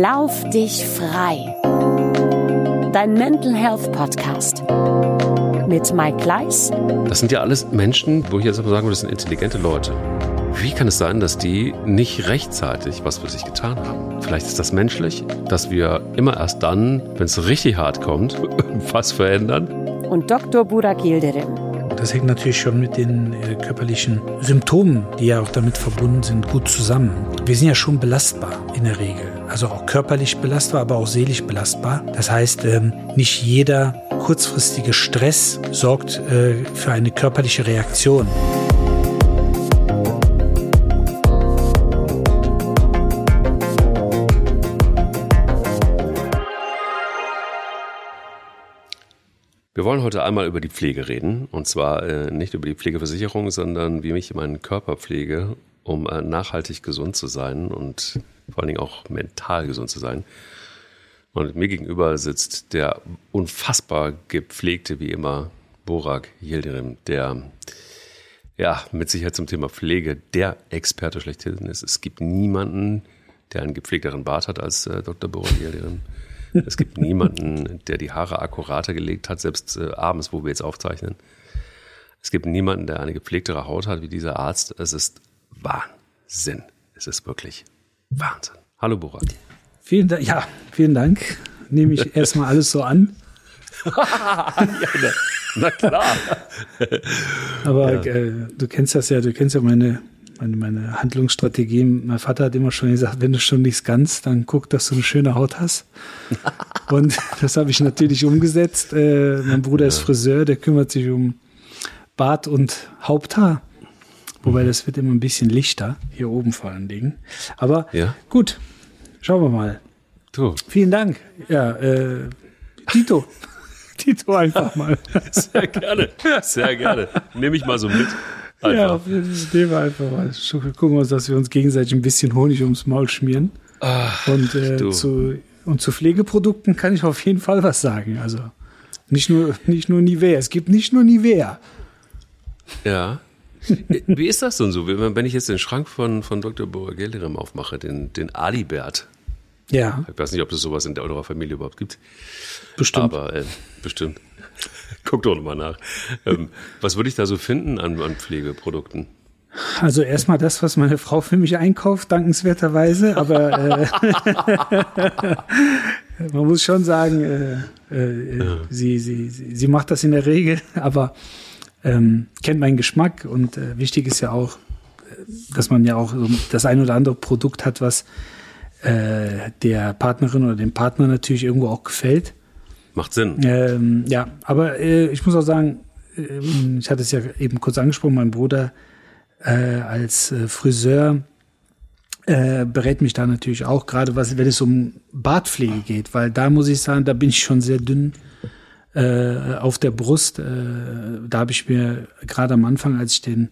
Lauf dich frei. Dein Mental Health Podcast mit Mike Gleis. Das sind ja alles Menschen, wo ich jetzt aber sagen würde, das sind intelligente Leute. Wie kann es sein, dass die nicht rechtzeitig was für sich getan haben? Vielleicht ist das menschlich, dass wir immer erst dann, wenn es richtig hart kommt, was verändern. Und Dr. Burak Yildirim. Das hängt natürlich schon mit den äh, körperlichen Symptomen, die ja auch damit verbunden sind, gut zusammen. Wir sind ja schon belastbar in der Regel. Also auch körperlich belastbar, aber auch seelisch belastbar. Das heißt, ähm, nicht jeder kurzfristige Stress sorgt äh, für eine körperliche Reaktion. Wir wollen heute einmal über die Pflege reden. Und zwar äh, nicht über die Pflegeversicherung, sondern wie mich meinen Körper pflege, um äh, nachhaltig gesund zu sein und vor allen Dingen auch mental gesund zu sein. Und mir gegenüber sitzt der unfassbar gepflegte, wie immer, Borak Yildirim, der ja mit Sicherheit zum Thema Pflege der Experte schlechthin ist. Es gibt niemanden, der einen gepflegteren Bart hat als äh, Dr. Borak Yildirim. Es gibt niemanden, der die Haare akkurater gelegt hat, selbst äh, abends, wo wir jetzt aufzeichnen. Es gibt niemanden, der eine gepflegtere Haut hat wie dieser Arzt. Es ist Wahnsinn. Es ist wirklich Wahnsinn. Hallo Borat. Vielen Dank. Ja, vielen Dank. Nehme ich erstmal alles so an. ja, na, na, klar. Aber ja. äh, du kennst das ja, du kennst ja meine meine, meine Handlungsstrategie, mein Vater hat immer schon gesagt, wenn du schon nichts kannst, dann guck, dass du eine schöne Haut hast. Und das habe ich natürlich umgesetzt. Äh, mein Bruder ist Friseur, der kümmert sich um Bart und Haupthaar. Wobei das wird immer ein bisschen lichter, hier oben vor allen Dingen. Aber ja. gut, schauen wir mal. Du. Vielen Dank. Ja, äh, Tito. Tito einfach mal. Sehr gerne. Sehr gerne. Nehme ich mal so mit. Einfach. Ja, nehmen wir einfach mal. Gucken wir uns, dass wir uns gegenseitig ein bisschen Honig ums Maul schmieren. Ach, und, äh, zu, und zu Pflegeprodukten kann ich auf jeden Fall was sagen. Also nicht nur, nicht nur Nivea. Es gibt nicht nur Nivea. Ja. Wie ist das denn so? Wenn ich jetzt den Schrank von, von Dr. Boa Gelderem aufmache, den, den Alibert. Ja. Ich weiß nicht, ob es sowas in eurer Familie überhaupt gibt. Bestimmt. Aber äh, bestimmt. Guck doch nochmal nach. Ähm, was würde ich da so finden an, an Pflegeprodukten? Also erstmal das, was meine Frau für mich einkauft, dankenswerterweise. Aber äh, man muss schon sagen, äh, äh, ja. sie, sie, sie macht das in der Regel, aber ähm, kennt meinen Geschmack und äh, wichtig ist ja auch, dass man ja auch das ein oder andere Produkt hat, was äh, der Partnerin oder dem Partner natürlich irgendwo auch gefällt. Macht Sinn. Ähm, ja, aber äh, ich muss auch sagen, äh, ich hatte es ja eben kurz angesprochen, mein Bruder äh, als äh, Friseur äh, berät mich da natürlich auch, gerade was, wenn es um Bartpflege geht, weil da muss ich sagen, da bin ich schon sehr dünn äh, auf der Brust. Äh, da habe ich mir gerade am Anfang, als ich den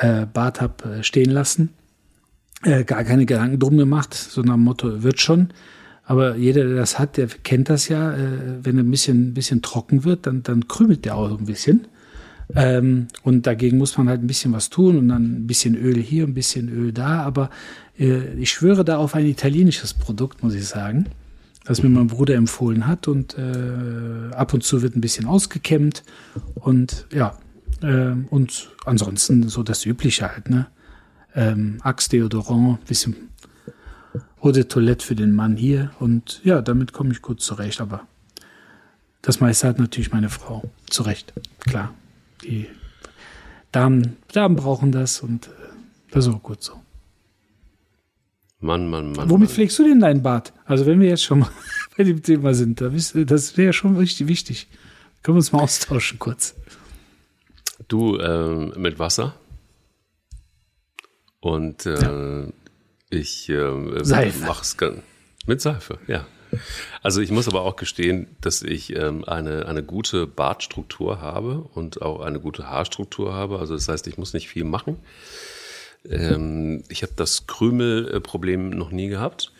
äh, Bart hab äh, stehen lassen, äh, gar keine Gedanken drum gemacht, so nach dem Motto, wird schon. Aber jeder, der das hat, der kennt das ja. Äh, wenn er ein bisschen, ein bisschen trocken wird, dann, dann krümelt der auch ein bisschen. Ähm, und dagegen muss man halt ein bisschen was tun und dann ein bisschen Öl hier, ein bisschen Öl da. Aber äh, ich schwöre da auf ein italienisches Produkt, muss ich sagen, das mir mein Bruder empfohlen hat. Und äh, ab und zu wird ein bisschen ausgekämmt. Und ja, äh, und ansonsten so das Übliche halt, ne? Ähm, Axe Deodorant, bisschen Eau Toilette für den Mann hier und ja, damit komme ich gut zurecht, aber das meiste hat natürlich meine Frau zurecht, klar. Die Damen, Damen brauchen das und äh, das ist auch gut so. Mann, Mann, Mann. Womit Mann. pflegst du denn dein Bad? Also wenn wir jetzt schon mal bei dem Thema sind, das wäre ja schon richtig wichtig. Können wir uns mal austauschen kurz. Du äh, mit Wasser und äh, ja. Ich äh, Seife. mach's mit Seife, ja. Also ich muss aber auch gestehen, dass ich ähm, eine, eine gute Bartstruktur habe und auch eine gute Haarstruktur habe. Also das heißt, ich muss nicht viel machen. Ähm, ich habe das Krümelproblem noch nie gehabt.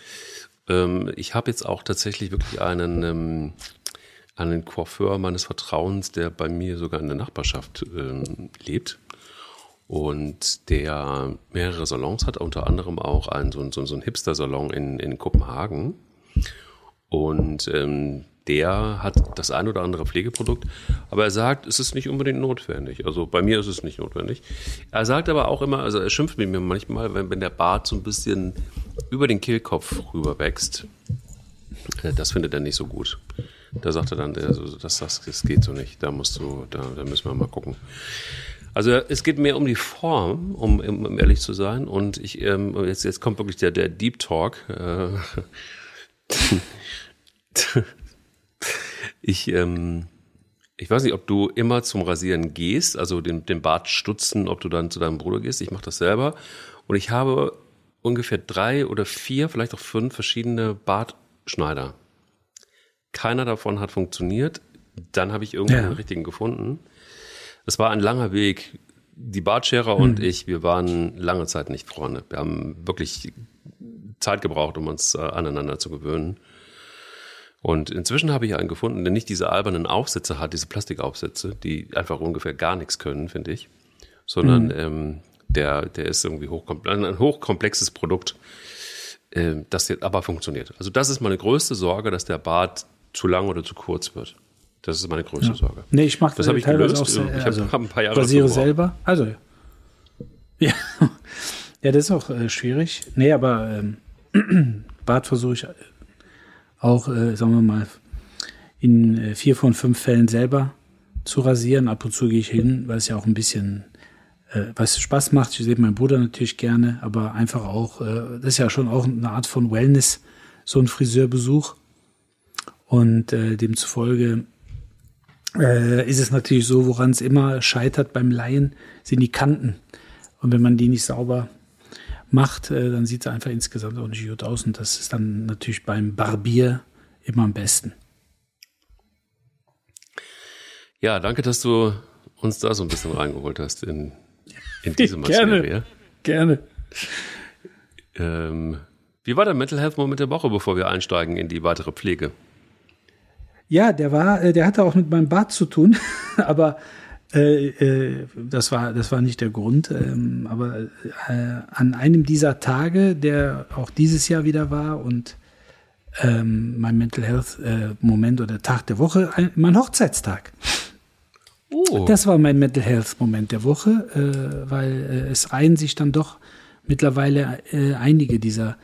Ähm, ich habe jetzt auch tatsächlich wirklich einen, ähm, einen Coiffeur meines Vertrauens, der bei mir sogar in der Nachbarschaft ähm, lebt. und der mehrere Salons hat, unter anderem auch einen, so, so, so ein Hipster-Salon in, in Kopenhagen. Und ähm, der hat das ein oder andere Pflegeprodukt, aber er sagt, es ist nicht unbedingt notwendig. Also bei mir ist es nicht notwendig. Er sagt aber auch immer, also er schimpft mit mir manchmal, wenn, wenn der Bart so ein bisschen über den Kehlkopf rüber wächst. Äh, das findet er nicht so gut. Da sagt er dann, also das, das, das geht so nicht. Da musst du, da, da müssen wir mal gucken. Also es geht mehr um die Form, um, um ehrlich zu sein. Und ich ähm, jetzt, jetzt kommt wirklich der, der Deep Talk. Äh, ich, ähm, ich weiß nicht, ob du immer zum Rasieren gehst, also den, den Bart stutzen, ob du dann zu deinem Bruder gehst. Ich mache das selber. Und ich habe ungefähr drei oder vier, vielleicht auch fünf verschiedene Bartschneider. Keiner davon hat funktioniert. Dann habe ich irgendwann ja. den richtigen gefunden. Es war ein langer Weg. Die Bartscherer hm. und ich, wir waren lange Zeit nicht Freunde. Wir haben wirklich Zeit gebraucht, um uns äh, aneinander zu gewöhnen. Und inzwischen habe ich einen gefunden, der nicht diese albernen Aufsätze hat, diese Plastikaufsätze, die einfach ungefähr gar nichts können, finde ich, sondern mhm. ähm, der, der ist irgendwie hochkomplex, ein hochkomplexes Produkt, äh, das jetzt aber funktioniert. Also das ist meine größte Sorge, dass der Bart zu lang oder zu kurz wird. Das ist meine größte ja. Sorge. Nee, ich mache das habe ich teilweise gelöst. auch ich also, habe ein paar Jahre rasiere selber. Also ja, ja, das ist auch äh, schwierig. Nee, aber ähm, Bart versuche ich auch, äh, sagen wir mal, in äh, vier von fünf Fällen selber zu rasieren. Ab und zu gehe ich hin, weil es ja auch ein bisschen äh, was Spaß macht. Ich sehe meinen Bruder natürlich gerne, aber einfach auch, äh, das ist ja schon auch eine Art von Wellness, so ein Friseurbesuch. Und äh, demzufolge äh, ist es natürlich so, woran es immer scheitert beim Laien, sind die Kanten. Und wenn man die nicht sauber macht, äh, dann sieht es einfach insgesamt auch nicht gut aus. Und das ist dann natürlich beim Barbier immer am besten. Ja, danke, dass du uns da so ein bisschen reingeholt hast in, in diese Materie. Gerne, gerne. Ähm, wie war der Mental Health Moment der Woche, bevor wir einsteigen in die weitere Pflege? Ja, der war, äh, der hatte auch mit meinem Bart zu tun, aber äh, äh, das war, das war nicht der Grund. Ähm, aber äh, an einem dieser Tage, der auch dieses Jahr wieder war und ähm, mein Mental Health äh, Moment oder Tag der Woche, ein, mein Hochzeitstag. Oh. Das war mein Mental Health Moment der Woche, äh, weil es reihen sich dann doch mittlerweile einige dieser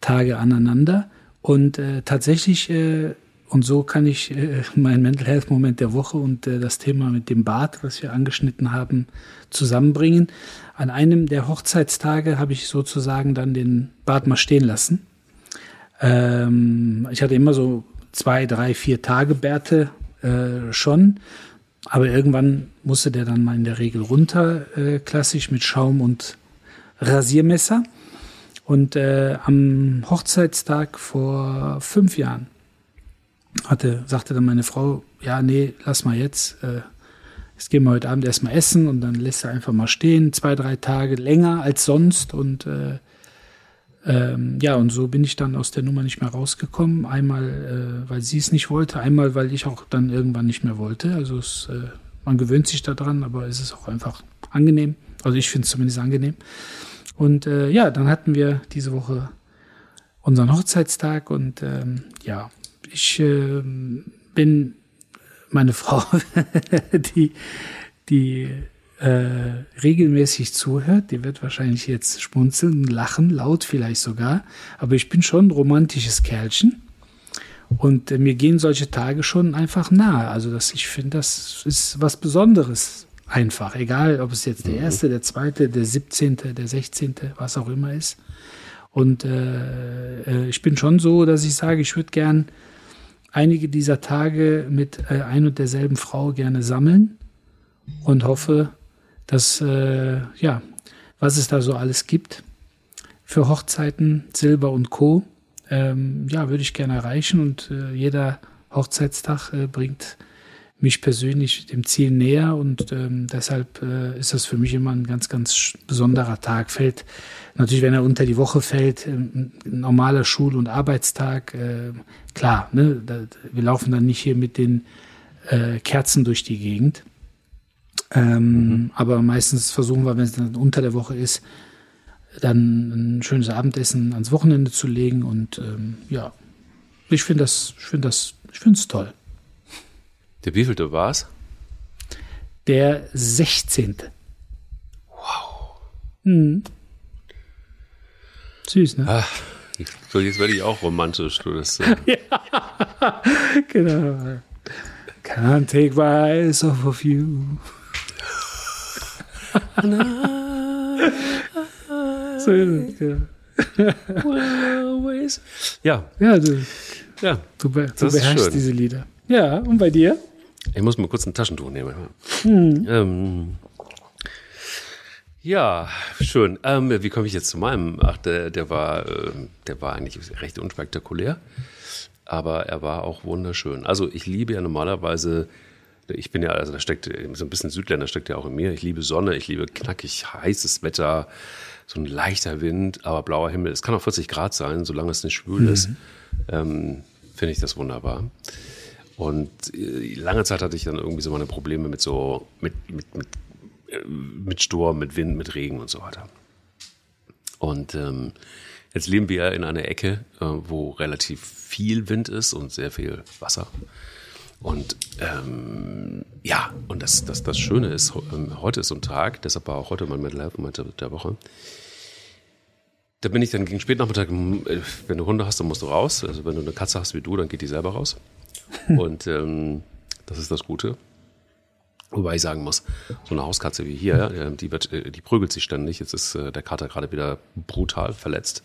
Tage aneinander und tatsächlich und so kann ich äh, meinen Mental Health Moment der Woche und äh, das Thema mit dem Bart, was wir angeschnitten haben, zusammenbringen. An einem der Hochzeitstage habe ich sozusagen dann den Bart mal stehen lassen. Ähm, ich hatte immer so zwei, drei, vier Tage Bärte äh, schon, aber irgendwann musste der dann mal in der Regel runter, äh, klassisch mit Schaum und Rasiermesser. Und äh, am Hochzeitstag vor fünf Jahren hatte, sagte dann meine Frau, ja, nee, lass mal jetzt. Äh, jetzt gehen wir heute Abend erstmal essen und dann lässt er einfach mal stehen, zwei, drei Tage länger als sonst. Und äh, ähm, ja, und so bin ich dann aus der Nummer nicht mehr rausgekommen. Einmal, äh, weil sie es nicht wollte, einmal, weil ich auch dann irgendwann nicht mehr wollte. Also es, äh, man gewöhnt sich daran, aber es ist auch einfach angenehm. Also ich finde es zumindest angenehm. Und äh, ja, dann hatten wir diese Woche unseren Hochzeitstag und ähm, ja, ich äh, bin meine Frau, die, die äh, regelmäßig zuhört, die wird wahrscheinlich jetzt schmunzeln, lachen, laut vielleicht sogar, aber ich bin schon ein romantisches Kerlchen. Und äh, mir gehen solche Tage schon einfach nahe. Also dass ich finde, das ist was Besonderes einfach. Egal, ob es jetzt der mhm. erste, der zweite, der siebzehnte, der sechzehnte, was auch immer ist. Und äh, äh, ich bin schon so, dass ich sage, ich würde gern einige dieser Tage mit äh, ein und derselben Frau gerne sammeln und hoffe, dass, äh, ja, was es da so alles gibt für Hochzeiten, Silber und Co., ähm, ja, würde ich gerne erreichen und äh, jeder Hochzeitstag äh, bringt mich persönlich dem Ziel näher und ähm, deshalb äh, ist das für mich immer ein ganz, ganz besonderer Tag. Fällt natürlich, wenn er unter die Woche fällt, äh, ein normaler Schul- und Arbeitstag, äh, klar, ne, da, wir laufen dann nicht hier mit den äh, Kerzen durch die Gegend. Ähm, Mhm. Aber meistens versuchen wir, wenn es dann unter der Woche ist, dann ein schönes Abendessen ans Wochenende zu legen. Und ähm, ja, ich finde das, ich finde das, ich finde es toll. Der wievielte war's? Der 16. Wow. Hm. Süß, ne? Ah, ich, so, jetzt werde ich auch romantisch. Du, das, äh, Genau. Can't take my eyes off of you. so ist es, ja. ja, Ja, du, ja. du, be du beherrschst schön. diese Lieder. Ja, und bei dir? Ich muss mal kurz ein Taschentuch nehmen. Hm. Ähm, ja, schön. Ähm, wie komme ich jetzt zu meinem? Ach, der, der war, äh, der war eigentlich recht unspektakulär, aber er war auch wunderschön. Also ich liebe ja normalerweise, ich bin ja, also da steckt so ein bisschen Südländer steckt ja auch in mir. Ich liebe Sonne, ich liebe knackig heißes Wetter, so ein leichter Wind, aber blauer Himmel. Es kann auch 40 Grad sein, solange es nicht schwül ist. Ähm, Finde ich das wunderbar. Und äh, lange Zeit hatte ich dann irgendwie so meine Probleme mit so, mit, mit, mit, äh, mit Sturm, mit Wind, mit Regen und so weiter. Und ähm, jetzt leben wir in einer Ecke, äh, wo relativ viel Wind ist und sehr viel Wasser. Und ähm, ja, und das, das, das Schöne ist, ähm, heute ist so ein Tag, deshalb war auch heute mein Mental Health Moment der- Woche. Da bin ich dann gegen Spätnachmittag, hm, äh, wenn du Hunde hast, dann musst du raus. Also wenn du eine Katze hast wie du, dann geht die selber raus. Und ähm, das ist das Gute. Wobei ich sagen muss, so eine Hauskatze wie hier, äh, die, wird, äh, die prügelt sich ständig. Jetzt ist äh, der Kater gerade wieder brutal verletzt.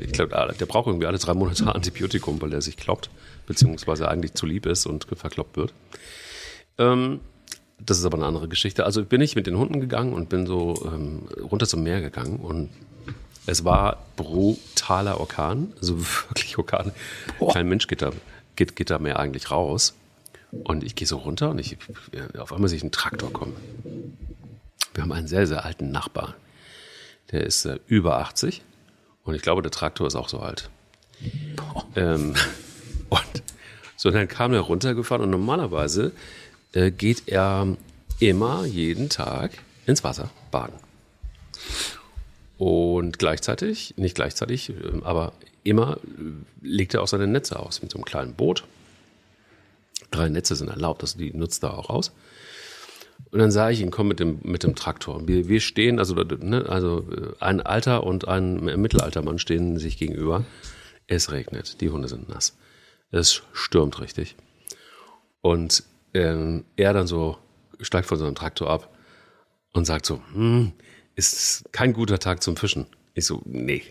Ich glaube, der braucht irgendwie alle drei Monate Antibiotikum, weil er sich kloppt, beziehungsweise eigentlich zu lieb ist und verkloppt wird. Ähm, das ist aber eine andere Geschichte. Also bin ich mit den Hunden gegangen und bin so ähm, runter zum Meer gegangen und es war brutaler Orkan, also wirklich Orkan. Kein Mensch geht da, geht, geht da mehr eigentlich raus. Und ich gehe so runter und ich, auf einmal sehe ich einen Traktor kommen. Wir haben einen sehr, sehr alten Nachbar. Der ist äh, über 80 und ich glaube, der Traktor ist auch so alt. Ähm, und so, dann kam er runtergefahren und normalerweise äh, geht er immer jeden Tag ins Wasser baden. Und gleichzeitig, nicht gleichzeitig, ähm, aber immer legt er auch seine Netze aus mit so einem kleinen Boot. Drei Netze sind erlaubt, also die nutzt er auch aus. Und dann sah ich ihn kommen mit dem, mit dem Traktor. Wir, wir stehen, also, ne, also ein alter und ein Mittelaltermann stehen sich gegenüber. Es regnet, die Hunde sind nass. Es stürmt richtig. Und ähm, er dann so steigt von seinem Traktor ab und sagt so, hm, ist kein guter Tag zum Fischen. Ich so, nee,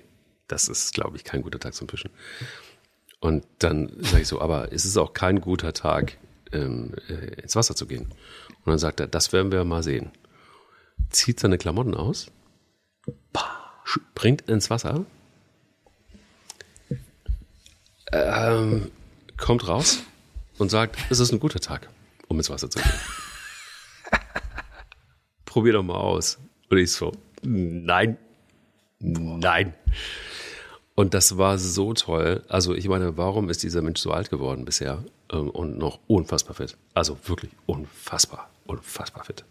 das ist, glaube ich, kein guter Tag zum Fischen. Und dann sage ich so, aber es ist auch kein guter Tag, ähm, äh, ins Wasser zu gehen. Und dann sagt er, das werden wir mal sehen. Zieht seine Klamotten aus, springt ins Wasser, ähm, kommt raus und sagt, es ist ein guter Tag, um ins Wasser zu gehen. Probier doch mal aus. Und ich so, nein, nein. Und das war so toll. Also ich meine, warum ist dieser Mensch so alt geworden bisher ähm, und noch unfassbar fit? Also wirklich unfassbar, unfassbar fit.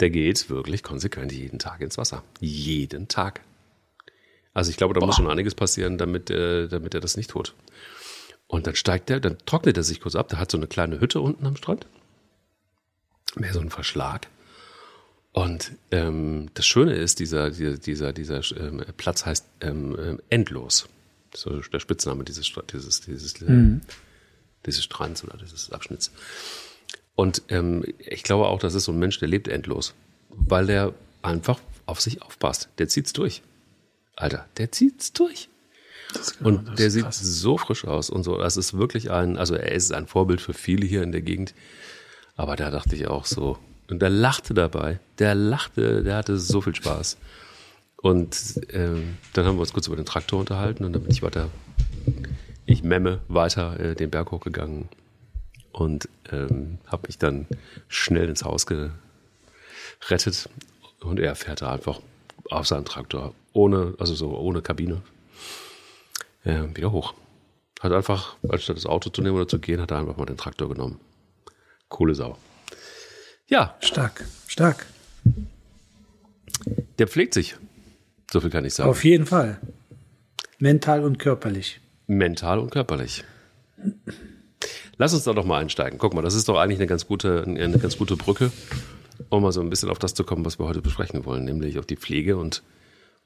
Der geht wirklich konsequent jeden Tag ins Wasser. Jeden Tag. Also ich glaube, da muss schon einiges passieren, damit, äh, damit er das nicht tut. Und dann steigt er, dann trocknet er sich kurz ab. Der hat so eine kleine Hütte unten am Strand. Mehr so ein Verschlag. Und ähm, das Schöne ist, dieser, dieser, dieser, dieser ähm, Platz heißt ähm, ähm, Endlos. So der Spitzname dieses, dieses, dieses, äh, dieses Strands oder dieses Abschnitts. Und ähm, ich glaube auch, das ist so ein Mensch, der lebt endlos. Weil der einfach auf sich aufpasst. Der zieht's durch. Alter, der zieht's durch. Und der sieht so frisch aus und so. Das ist wirklich ein, also er ist ein Vorbild für viele hier in der Gegend. Aber da dachte ich auch so. Und der lachte dabei. Der lachte, der hatte so viel Spaß. Und ähm, dann haben wir uns kurz über den Traktor unterhalten und dann bin ich weiter, ich memme weiter äh, den Berg hochgegangen und ähm, habe mich dann schnell ins Haus gerettet. Und er fährt da einfach auf seinen Traktor, ohne, also so ohne Kabine, äh, wieder hoch. Hat einfach, anstatt das Auto zu nehmen oder zu gehen, hat er einfach mal den Traktor genommen. Coole Sau. Ja. Stark, stark. Der pflegt sich. So viel kann ich sagen. Auf jeden Fall. Mental und körperlich. Mental und körperlich. Lass uns da doch mal einsteigen. Guck mal, das ist doch eigentlich eine ganz gute, eine ganz gute Brücke, um mal so ein bisschen auf das zu kommen, was wir heute besprechen wollen, nämlich auf die Pflege und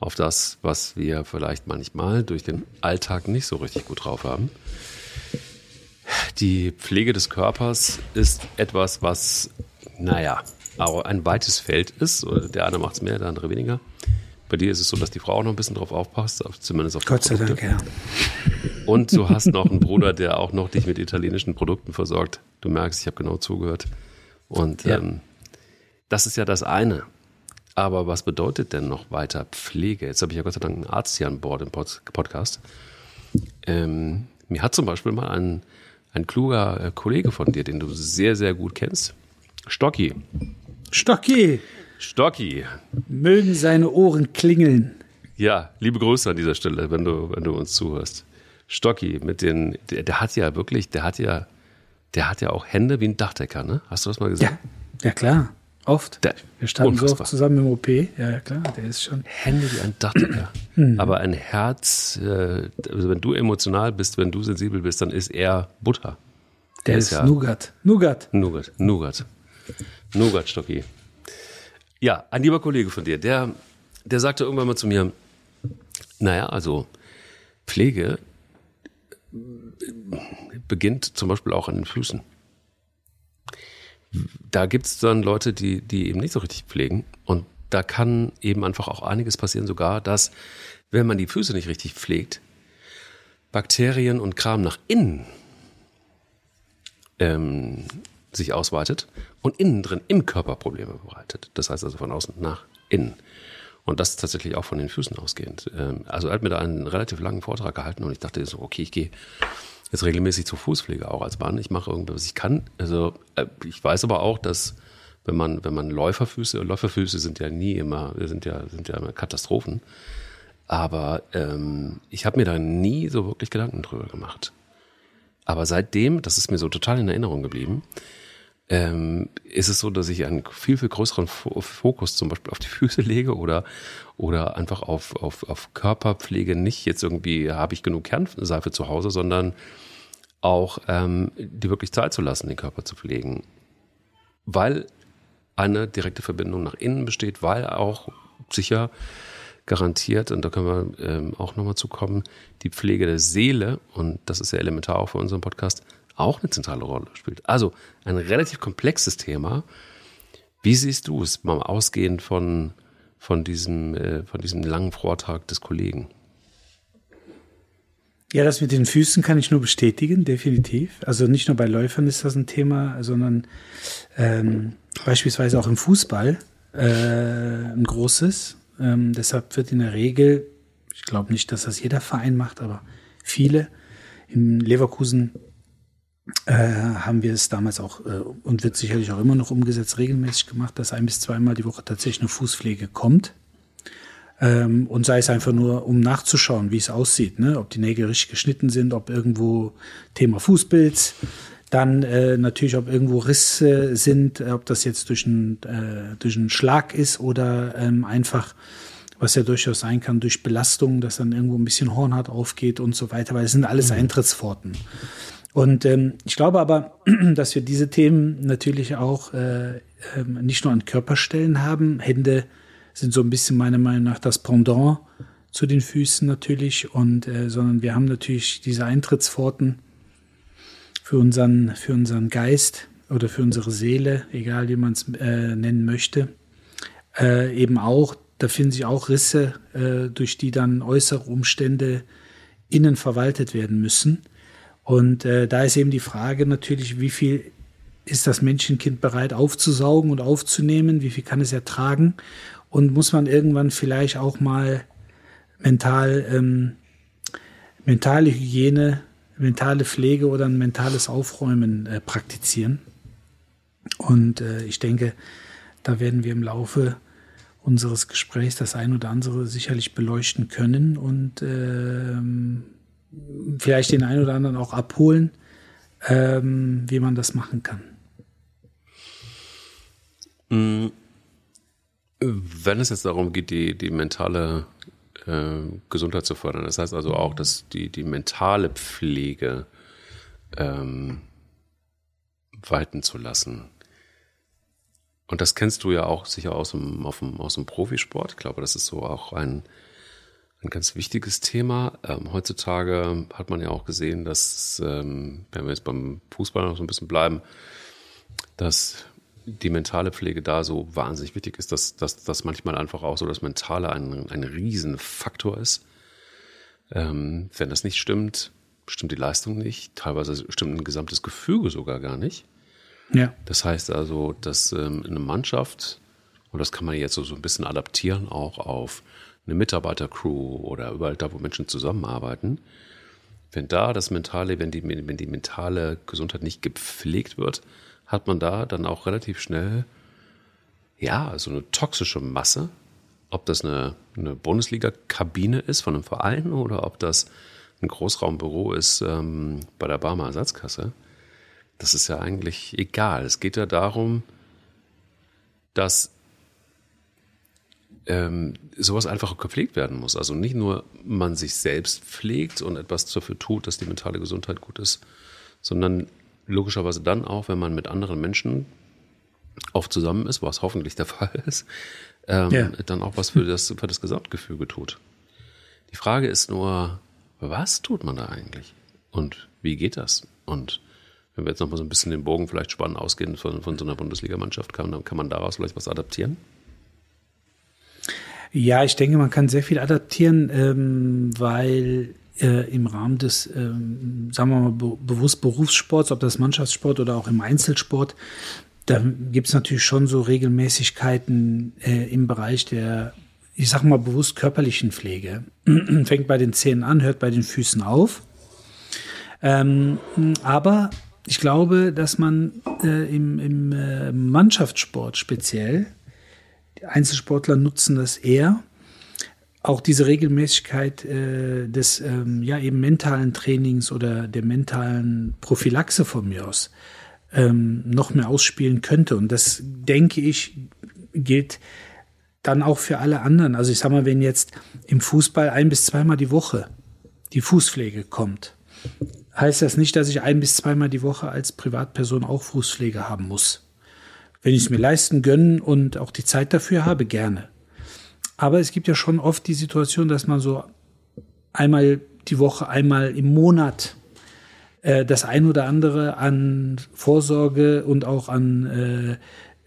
auf das, was wir vielleicht manchmal durch den Alltag nicht so richtig gut drauf haben. Die Pflege des Körpers ist etwas, was, naja, auch ein weites Feld ist. Der eine macht es mehr, der andere weniger. Bei dir ist es so, dass die Frau auch noch ein bisschen drauf aufpasst, zumindest auf die Gott sei Dank, ja. Und du hast noch einen Bruder, der auch noch dich mit italienischen Produkten versorgt. Du merkst, ich habe genau zugehört. Und ja. ähm, das ist ja das eine. Aber was bedeutet denn noch weiter Pflege? Jetzt habe ich ja Gott sei Dank einen Arzt hier an Bord im Podcast. Ähm, mir hat zum Beispiel mal ein, ein kluger äh, Kollege von dir, den du sehr, sehr gut kennst, Stocki. Stocki! Stocki. Mögen seine Ohren klingeln. Ja, liebe Grüße an dieser Stelle, wenn du, wenn du uns zuhörst. Stocki mit den, der, der, hat ja wirklich, der hat ja, der hat ja auch Hände wie ein Dachdecker, ne? Hast du das mal gesehen? Ja, ja klar. Oft. Der, wir standen unfassbar. so oft zusammen im OP. Ja, ja, klar, der ist schon. Hände wie ein Dachdecker. Hm. Aber ein Herz, äh, also wenn du emotional bist, wenn du sensibel bist, dann ist er Butter. Der, der ist, ist ja Nougat. Nougat. Nougat. Nougat. Nougat, Stocki. Ja, ein lieber Kollege von dir, der, der sagte irgendwann mal zu mir, naja, also Pflege beginnt zum Beispiel auch an den Füßen. Da gibt es dann Leute, die, die eben nicht so richtig pflegen. Und da kann eben einfach auch einiges passieren, sogar, dass, wenn man die Füße nicht richtig pflegt, Bakterien und Kram nach innen ähm, sich ausweitet und innen drin im Körper Probleme bereitet. Das heißt also von außen nach innen. Und das tatsächlich auch von den Füßen ausgehend. Ähm, also er hat mir da einen relativ langen Vortrag gehalten und ich dachte so, okay, ich gehe jetzt regelmäßig zur Fußpflege auch als Mann. Ich mache irgendwas, was ich kann. Also äh, ich weiß aber auch, dass wenn man, wenn man Läuferfüße, Läuferfüße sind ja nie immer, sind ja, sind ja immer Katastrophen. Aber ähm, ich habe mir da nie so wirklich Gedanken drüber gemacht. Aber seitdem, das ist mir so total in Erinnerung geblieben, ähm, ist es so, dass ich einen viel, viel größeren Fokus zum Beispiel auf die Füße lege oder, oder einfach auf, auf, auf Körperpflege. Nicht jetzt irgendwie, habe ich genug Kernseife zu Hause, sondern auch ähm, die wirklich Zeit zu lassen, den Körper zu pflegen. Weil eine direkte Verbindung nach innen besteht, weil auch sicher garantiert, und da können wir ähm, auch nochmal zukommen, die Pflege der Seele, und das ist ja elementar auch für unseren Podcast, auch eine zentrale Rolle spielt. Also ein relativ komplexes Thema. Wie siehst du es, mal ausgehend von, von, diesem, äh, von diesem langen Vortrag des Kollegen? Ja, das mit den Füßen kann ich nur bestätigen, definitiv. Also nicht nur bei Läufern ist das ein Thema, sondern ähm, beispielsweise auch im Fußball äh, ein großes. Ähm, deshalb wird in der Regel, ich glaube nicht, dass das jeder Verein macht, aber viele in Leverkusen äh, haben wir es damals auch äh, und wird sicherlich auch immer noch umgesetzt, regelmäßig gemacht, dass ein bis zweimal die Woche tatsächlich eine Fußpflege kommt. Ähm, und sei es einfach nur, um nachzuschauen, wie es aussieht, ne? ob die Nägel richtig geschnitten sind, ob irgendwo Thema Fußbild, dann äh, natürlich, ob irgendwo Risse sind, ob das jetzt durch einen, äh, durch einen Schlag ist oder ähm, einfach, was ja durchaus sein kann, durch Belastung, dass dann irgendwo ein bisschen Hornhaut aufgeht und so weiter, weil es sind alles mhm. Und ähm, ich glaube aber, dass wir diese Themen natürlich auch äh, äh, nicht nur an Körperstellen haben. Hände sind so ein bisschen meiner Meinung nach das Pendant zu den Füßen natürlich, und äh, sondern wir haben natürlich diese Eintrittspforten für unseren für unseren Geist oder für unsere Seele, egal wie man es äh, nennen möchte, äh, eben auch. Da finden sich auch Risse, äh, durch die dann äußere Umstände innen verwaltet werden müssen. Und äh, da ist eben die Frage natürlich, wie viel ist das Menschenkind bereit aufzusaugen und aufzunehmen, wie viel kann es ertragen? Und muss man irgendwann vielleicht auch mal mental, ähm, mentale Hygiene, mentale Pflege oder ein mentales Aufräumen äh, praktizieren. Und äh, ich denke, da werden wir im Laufe unseres Gesprächs das ein oder andere sicherlich beleuchten können. Und ähm, vielleicht den einen oder anderen auch abholen, ähm, wie man das machen kann. Mm, wenn es jetzt darum geht, die, die mentale äh, Gesundheit zu fördern, das heißt also auch, dass die, die mentale Pflege ähm, walten zu lassen. Und das kennst du ja auch sicher aus dem, dem, aus dem Profisport. Ich glaube, das ist so auch ein, ein ganz wichtiges Thema. Ähm, heutzutage hat man ja auch gesehen, dass, ähm, wenn wir jetzt beim Fußball noch so ein bisschen bleiben, dass die mentale Pflege da so wahnsinnig wichtig ist, dass, dass, dass manchmal einfach auch so das Mentale ein, ein Riesenfaktor ist. Ähm, wenn das nicht stimmt, stimmt die Leistung nicht. Teilweise stimmt ein gesamtes Gefüge sogar gar nicht. Ja. Das heißt also, dass ähm, eine Mannschaft, und das kann man jetzt so, so ein bisschen adaptieren auch auf eine Mitarbeitercrew oder überall da, wo Menschen zusammenarbeiten, wenn da das mentale, wenn die, wenn die mentale Gesundheit nicht gepflegt wird, hat man da dann auch relativ schnell, ja, so eine toxische Masse. Ob das eine, eine Bundesliga-Kabine ist von einem Verein oder ob das ein Großraumbüro ist ähm, bei der Barmer Ersatzkasse das ist ja eigentlich egal. Es geht ja darum, dass ähm, sowas einfach gepflegt werden muss. Also nicht nur man sich selbst pflegt und etwas dafür tut, dass die mentale Gesundheit gut ist, sondern logischerweise dann auch, wenn man mit anderen Menschen oft zusammen ist, was hoffentlich der Fall ist, ähm, ja. dann auch was für das, für das Gesamtgefüge tut. Die Frage ist nur, was tut man da eigentlich? Und wie geht das? Und wenn wir jetzt nochmal so ein bisschen den Bogen vielleicht spannend ausgehen von, von so einer Bundesligamannschaft, kann, dann kann man daraus vielleicht was adaptieren? Ja, ich denke, man kann sehr viel adaptieren, ähm, weil äh, im Rahmen des, ähm, sagen wir mal, be bewusst Berufssports, ob das Mannschaftssport oder auch im Einzelsport, da gibt es natürlich schon so Regelmäßigkeiten äh, im Bereich der, ich sag mal, bewusst körperlichen Pflege. Fängt bei den Zähnen an, hört bei den Füßen auf. Ähm, aber ich glaube, dass man äh, im, im äh, Mannschaftssport speziell, Einzelsportler nutzen das eher, auch diese Regelmäßigkeit äh, des ähm, ja eben mentalen Trainings oder der mentalen Prophylaxe von mir aus ähm, noch mehr ausspielen könnte. Und das denke ich gilt dann auch für alle anderen. Also ich sag mal, wenn jetzt im Fußball ein bis zweimal die Woche die Fußpflege kommt, heißt das nicht, dass ich ein bis zweimal die Woche als Privatperson auch Fußpflege haben muss. Wenn ich es mir leisten, gönnen und auch die Zeit dafür habe, gerne. Aber es gibt ja schon oft die Situation, dass man so einmal die Woche, einmal im Monat äh, das ein oder andere an Vorsorge und auch an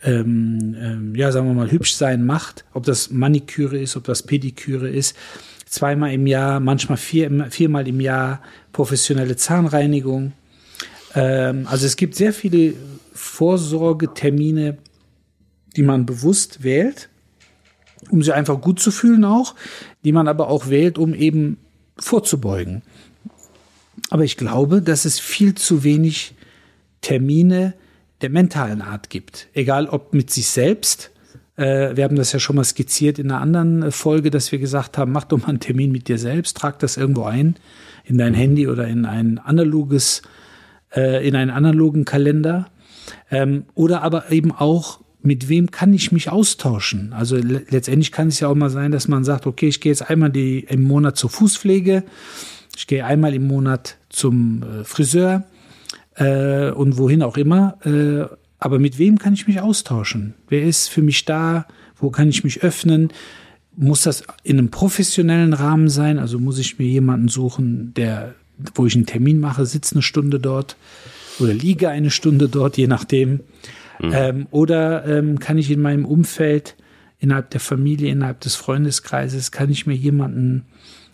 äh, ähm, ähm, ja, sagen wir mal, hübsch sein macht, ob das Maniküre ist, ob das Pediküre ist, zweimal im Jahr, manchmal vier, viermal im Jahr professionelle Zahnreinigung. Ähm, also es gibt sehr viele Vorsorgetermine, die man bewusst wählt, um sich einfach gut zu fühlen auch, die man aber auch wählt, um eben vorzubeugen. Aber ich glaube, dass es viel zu wenig Termine der mentalen Art gibt. Egal ob mit sich selbst äh, wir haben das ja schon mal skizziert in einer anderen Folge, dass wir gesagt haben, mach doch mal einen Termin mit dir selbst, trag das irgendwo ein in dein Handy oder in ein analoges, äh, in einen analogen Kalender. Ähm, oder aber eben auch, mit wem kann ich mich austauschen? Also le letztendlich kann es ja auch mal sein, dass man sagt, okay, ich gehe jetzt einmal die, im Monat zur Fußpflege, ich gehe einmal im Monat zum äh, Friseur äh, und wohin auch immer. Äh, aber mit wem kann ich mich austauschen? Wer ist für mich da? Wo kann ich mich öffnen? Muss das in einem professionellen Rahmen sein? Also muss ich mir jemanden suchen, der, wo ich einen Termin mache, sitze eine Stunde dort oder liege eine Stunde dort, je nachdem. Mhm. Ähm, oder ähm, kann ich in meinem Umfeld, innerhalb der Familie, innerhalb des Freundeskreises, kann ich mir jemanden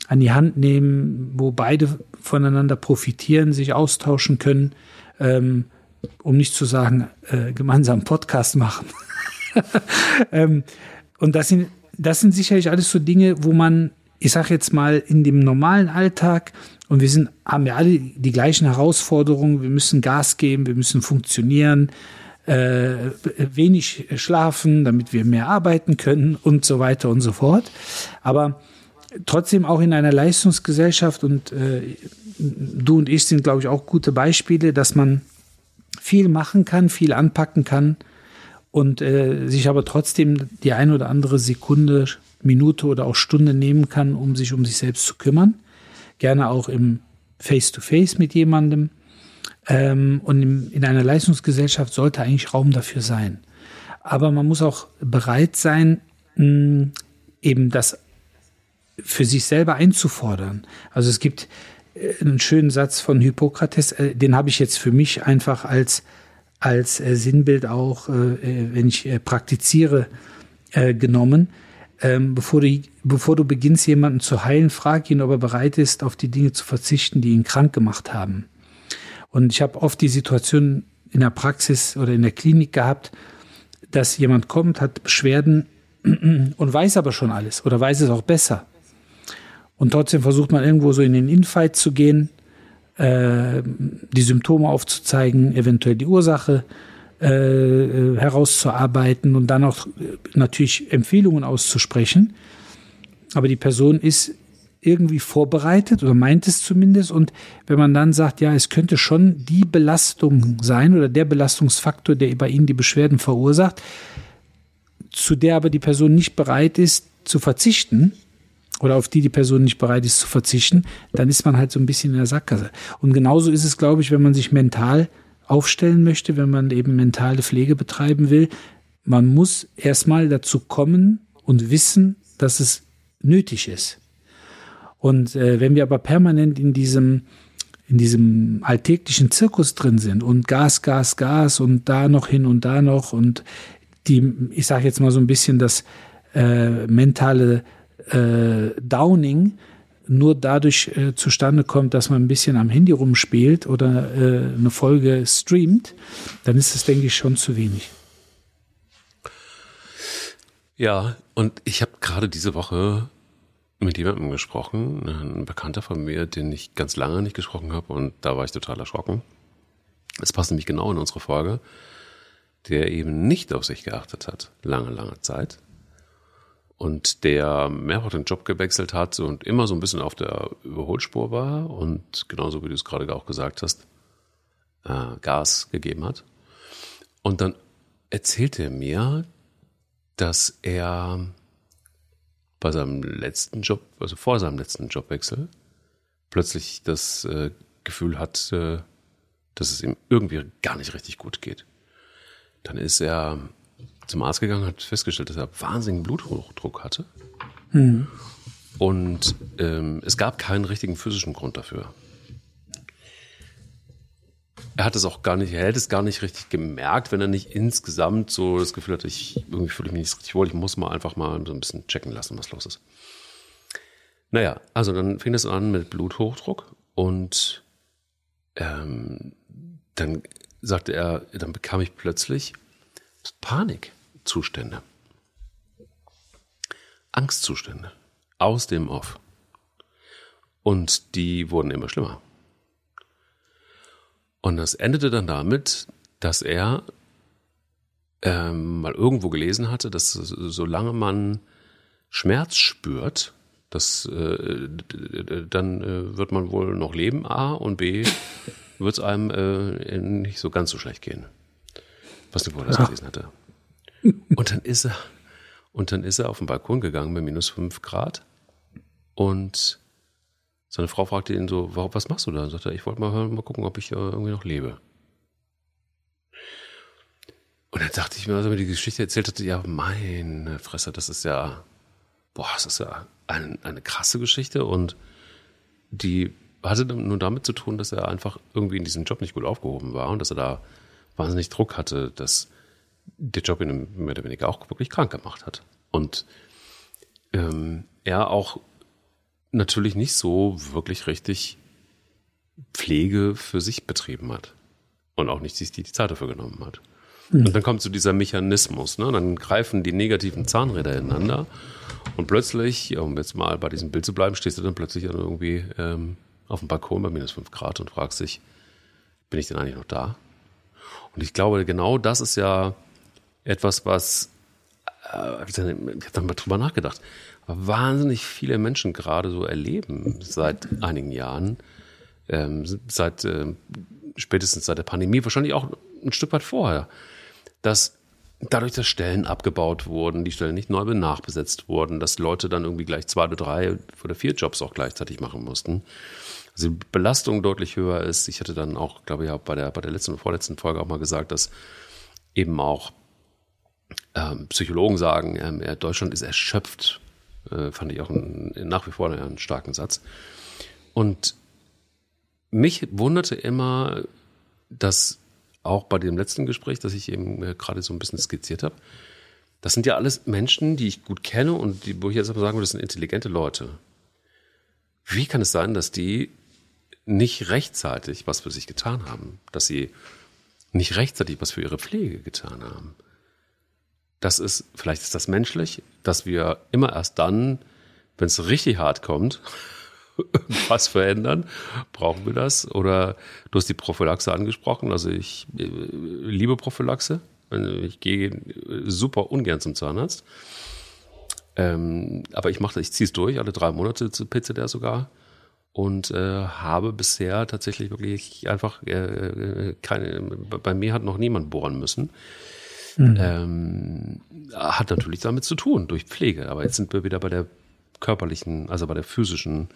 an die Hand nehmen, wo beide voneinander profitieren, sich austauschen können. Ähm, um nicht zu sagen, äh, gemeinsam Podcast machen. ähm, und das sind, das sind sicherlich alles so Dinge, wo man, ich sage jetzt mal, in dem normalen Alltag, und wir sind, haben ja alle die gleichen Herausforderungen, wir müssen Gas geben, wir müssen funktionieren, äh, wenig schlafen, damit wir mehr arbeiten können und so weiter und so fort. Aber trotzdem auch in einer Leistungsgesellschaft und äh, du und ich sind, glaube ich, auch gute Beispiele, dass man viel machen kann, viel anpacken kann und äh, sich aber trotzdem die eine oder andere Sekunde, Minute oder auch Stunde nehmen kann, um sich um sich selbst zu kümmern. Gerne auch im Face-to-Face -face mit jemandem. Ähm, und in, in einer Leistungsgesellschaft sollte eigentlich Raum dafür sein. Aber man muss auch bereit sein, mh, eben das für sich selber einzufordern. Also es gibt äh, einen schönen Satz von Hippokrates, äh, den habe ich jetzt für mich einfach als, als äh, Sinnbild auch, wenn ich praktiziere, genommen. Ähm, bevor, du, bevor du beginnst, jemanden zu heilen, frag ihn, ob er bereit ist, auf die Dinge zu verzichten, die ihn krank gemacht haben. Und ich habe oft die Situation in der Praxis oder in der Klinik gehabt, dass jemand kommt, hat Beschwerden und weiß aber schon alles oder weiß es auch besser. Und trotzdem versucht man irgendwo so in den Infight zu gehen, äh, die Symptome aufzuzeigen, eventuell die Ursache äh, äh herauszuarbeiten und dann auch äh, natürlich Empfehlungen auszusprechen. Aber die Person ist irgendwie vorbereitet oder meint es zumindest. Und wenn man dann sagt, ja, es könnte schon die Belastung sein oder der Belastungsfaktor, der bei Ihnen die Beschwerden verursacht, zu der aber die Person nicht bereit ist zu verzichten, oder auf die die Person nicht bereit ist zu verzichten, dann ist man halt so ein bisschen in der Sackgasse. Und genauso ist es, glaube ich, wenn man sich mental aufstellen möchte, wenn man eben mentale Pflege betreiben will. Man muss erstmal dazu kommen und wissen, dass es nötig ist. Und äh, wenn wir aber permanent in diesem in diesem alltäglichen Zirkus drin sind und Gas, Gas, Gas und da noch hin und da noch und die, ich sage jetzt mal so ein bisschen das äh, mentale äh, Downing nur dadurch äh, zustande kommt, dass man ein bisschen am Handy rumspielt oder äh, eine Folge streamt, dann ist es, denke ich, schon zu wenig. Ja, und ich habe gerade diese Woche mit jemandem gesprochen, ein Bekannter von mir, den ich ganz lange nicht gesprochen habe und da war ich total erschrocken. Es passt nämlich genau in unsere Folge, der eben nicht auf sich geachtet hat, lange, lange Zeit und der mehrfach den Job gewechselt hat und immer so ein bisschen auf der Überholspur war und genauso wie du es gerade auch gesagt hast, äh, Gas gegeben hat. Und dann erzählte er mir, dass er bei seinem letzten Job, also vor seinem letzten Jobwechsel, plötzlich das äh, Gefühl hat, äh, dass es ihm irgendwie gar nicht richtig gut geht. Dann ist er zum Arzt gegangen, hat festgestellt, dass er wahnsinnigen Bluthochdruck hatte. Mhm. Und ähm, es gab keinen richtigen physischen Grund dafür. Er hat es auch gar nicht, er hätte es gar nicht richtig gemerkt, wenn er nicht insgesamt so das Gefühl hatte, ich irgendwie fühle ich mich nicht richtig wohl, ich muss mal einfach mal so ein bisschen checken lassen, was los ist. Naja, also dann fing es an mit Bluthochdruck und ähm, dann sagte er, dann bekam ich plötzlich Panikzustände. Angstzustände. Aus dem Off. Und die wurden immer schlimmer. Und das endete dann damit, dass er ähm, mal irgendwo gelesen hatte, dass solange man Schmerz spürt, das, äh, dann äh, wird man wohl noch leben, A, und B, wird es einem äh, nicht so ganz so schlecht gehen. Was nicht, wo er das ja. gelesen hatte. Und dann ist er, und dann ist er auf den Balkon gegangen bei minus fünf Grad. Und seine Frau fragte ihn so, was machst du da? Und sagte er, ich wollte mal mal gucken, ob ich äh, irgendwie noch lebe. Und dann dachte ich mir, als er mir die Geschichte erzählt hatte, ja, meine Fresse, das ist ja, boah, das ist ja eine, eine krasse Geschichte und die hatte nur damit zu tun, dass er einfach irgendwie in diesem Job nicht gut aufgehoben war und dass er da wahnsinnig Druck hatte, dass der Job ihn mehr oder weniger auch wirklich krank gemacht hat. Und ähm, er auch natürlich nicht so wirklich richtig Pflege für sich betrieben hat. Und auch nicht sich die, Zeit dafür genommen hat. Mhm. Und dann kommt so dieser Mechanismus, ne? Dann greifen die negativen Zahnräder ineinander und plötzlich, um jetzt mal bei diesem Bild zu bleiben, stehst du dann plötzlich irgendwie ähm, auf dem Balkon bei minus fünf Grad und fragst dich, bin ich denn eigentlich noch da? Und ich glaube, genau das ist ja etwas, was, äh, ich habe dann mal drüber nachgedacht, wahnsinnig viele Menschen gerade so erleben seit einigen Jahren, ähm, seit äh, spätestens seit der Pandemie, wahrscheinlich auch ein Stück weit vorher, dass dadurch, dass Stellen abgebaut wurden, die Stellen nicht neu nachbesetzt wurden, dass Leute dann irgendwie gleich zwei oder drei oder vier Jobs auch gleichzeitig machen mussten. Also die Belastung deutlich höher ist. Ich hatte dann auch, glaube ich, auch bei der, bei der letzten und vorletzten Folge auch mal gesagt, dass eben auch ähm, Psychologen sagen, ähm, Deutschland ist erschöpft. Äh, fand ich auch ein, nach wie vor einen starken Satz. Und mich wunderte immer, dass auch bei dem letzten Gespräch, das ich eben äh, gerade so ein bisschen skizziert habe, das sind ja alles Menschen, die ich gut kenne und die, wo ich jetzt aber sagen würde, das sind intelligente Leute. Wie kann es sein, dass die nicht rechtzeitig was für sich getan haben? Dass sie nicht rechtzeitig was für ihre Pflege getan haben? Das ist, vielleicht ist das menschlich, dass wir immer erst dann, wenn es richtig hart kommt, was verändern? Brauchen wir das? Oder du hast die Prophylaxe angesprochen. Also ich äh, liebe Prophylaxe. Ich gehe super ungern zum Zahnarzt. Ähm, aber ich mache, ich ziehe es durch, alle drei Monate zu PCDR sogar. Und äh, habe bisher tatsächlich wirklich einfach äh, äh, keine, bei mir hat noch niemand bohren müssen. Mhm. Ähm, hat natürlich damit zu tun, durch Pflege. Aber jetzt sind wir wieder bei der körperlichen, also bei der physischen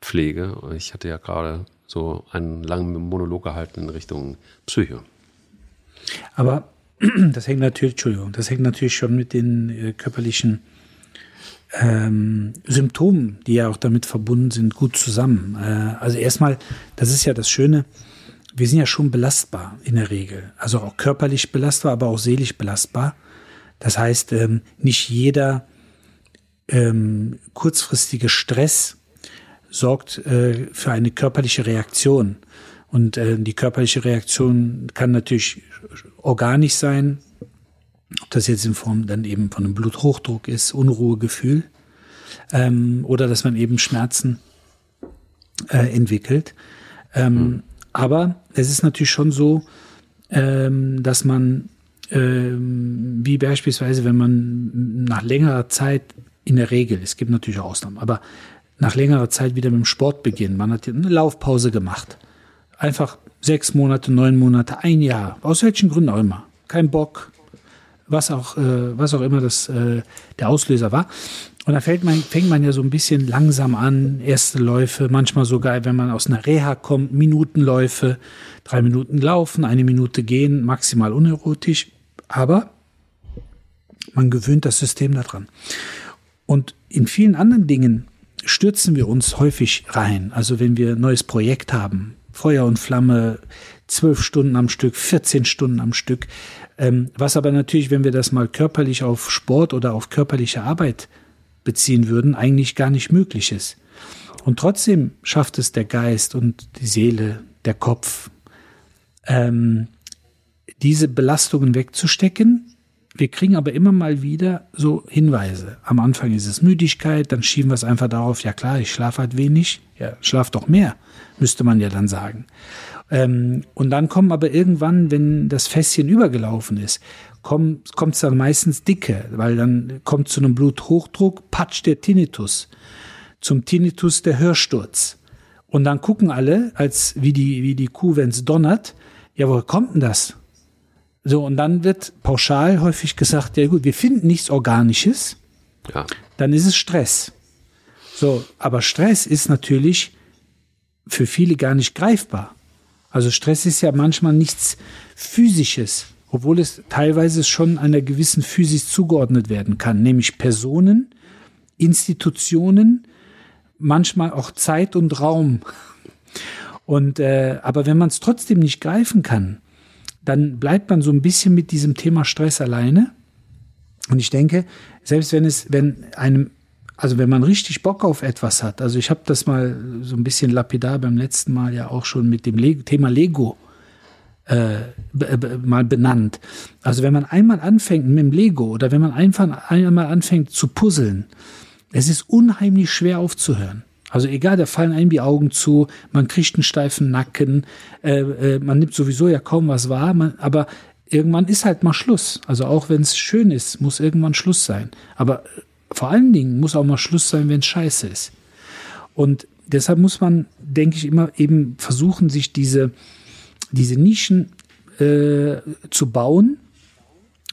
Pflege. Ich hatte ja gerade so einen langen Monolog gehalten in Richtung Psyche. Aber das hängt natürlich, Entschuldigung, das hängt natürlich schon mit den äh, körperlichen ähm, Symptomen, die ja auch damit verbunden sind, gut zusammen. Äh, also erstmal, das ist ja das Schöne, wir sind ja schon belastbar in der Regel. Also auch körperlich belastbar, aber auch seelisch belastbar. Das heißt, ähm, nicht jeder ähm, kurzfristige Stress sorgt äh, für eine körperliche Reaktion. Und äh, die körperliche Reaktion kann natürlich organisch sein, ob das jetzt in Form dann eben von einem Bluthochdruck ist, Unruhegefühl ähm, oder dass man eben Schmerzen äh, entwickelt. Ähm, mhm. Aber es ist natürlich schon so, ähm, dass man, ähm, wie beispielsweise, wenn man nach längerer Zeit in der Regel, es gibt natürlich auch Ausnahmen, aber nach längerer Zeit wieder mit dem Sport beginnen. Man hat eine Laufpause gemacht. Einfach sechs Monate, neun Monate, ein Jahr. Aus welchen Gründen auch immer. Kein Bock. Was auch, äh, was auch immer das, äh, der Auslöser war. Und da fängt man, fängt man ja so ein bisschen langsam an, erste Läufe, manchmal sogar, wenn man aus einer Reha kommt, Minutenläufe, drei Minuten laufen, eine Minute gehen, maximal unerotisch. Aber man gewöhnt das System daran. Und in vielen anderen Dingen stürzen wir uns häufig rein. Also wenn wir ein neues Projekt haben, Feuer und Flamme, zwölf Stunden am Stück, 14 Stunden am Stück. Ähm, was aber natürlich, wenn wir das mal körperlich auf Sport oder auf körperliche Arbeit beziehen würden, eigentlich gar nicht möglich ist. Und trotzdem schafft es der Geist und die Seele, der Kopf, ähm, diese Belastungen wegzustecken wir kriegen aber immer mal wieder so Hinweise. Am Anfang ist es Müdigkeit, dann schieben wir es einfach darauf, ja klar, ich schlafe halt wenig. Ja, schlaf doch mehr, müsste man ja dann sagen. Ähm, und dann kommen aber irgendwann, wenn das Fässchen übergelaufen ist, kommt es dann meistens dicke, weil dann kommt zu einem Bluthochdruck, patscht der Tinnitus. Zum Tinnitus der Hörsturz. Und dann gucken alle, als wie die, wie die Kuh, wenn es donnert, ja, woher kommt denn das? So, und dann wird pauschal häufig gesagt, ja gut, wir finden nichts Organisches, ja. dann ist es Stress. So, aber Stress ist natürlich für viele gar nicht greifbar. Also Stress ist ja manchmal nichts Physisches, obwohl es teilweise schon einer gewissen Physis zugeordnet werden kann, nämlich Personen, Institutionen, manchmal auch Zeit und Raum. Und äh, aber wenn man es trotzdem nicht greifen kann, dann bleibt man so ein bisschen mit diesem Thema Stress alleine. Und ich denke, selbst wenn es, wenn einem, also wenn man richtig Bock auf etwas hat, also ich habe das mal so ein bisschen lapidar beim letzten Mal ja auch schon mit dem Le Thema Lego äh, mal benannt. Also wenn man einmal anfängt mit dem Lego oder wenn man einfach einmal anfängt zu puzzeln, es ist unheimlich schwer aufzuhören. Also egal, da fallen einem die Augen zu, man kriegt einen steifen Nacken, äh, äh, man nimmt sowieso ja kaum was wahr, man, aber irgendwann ist halt mal Schluss. Also auch wenn es schön ist, muss irgendwann Schluss sein. Aber äh, vor allen Dingen muss auch mal Schluss sein, wenn es scheiße ist. Und deshalb muss man, denke ich, immer eben versuchen, sich diese, diese Nischen äh, zu bauen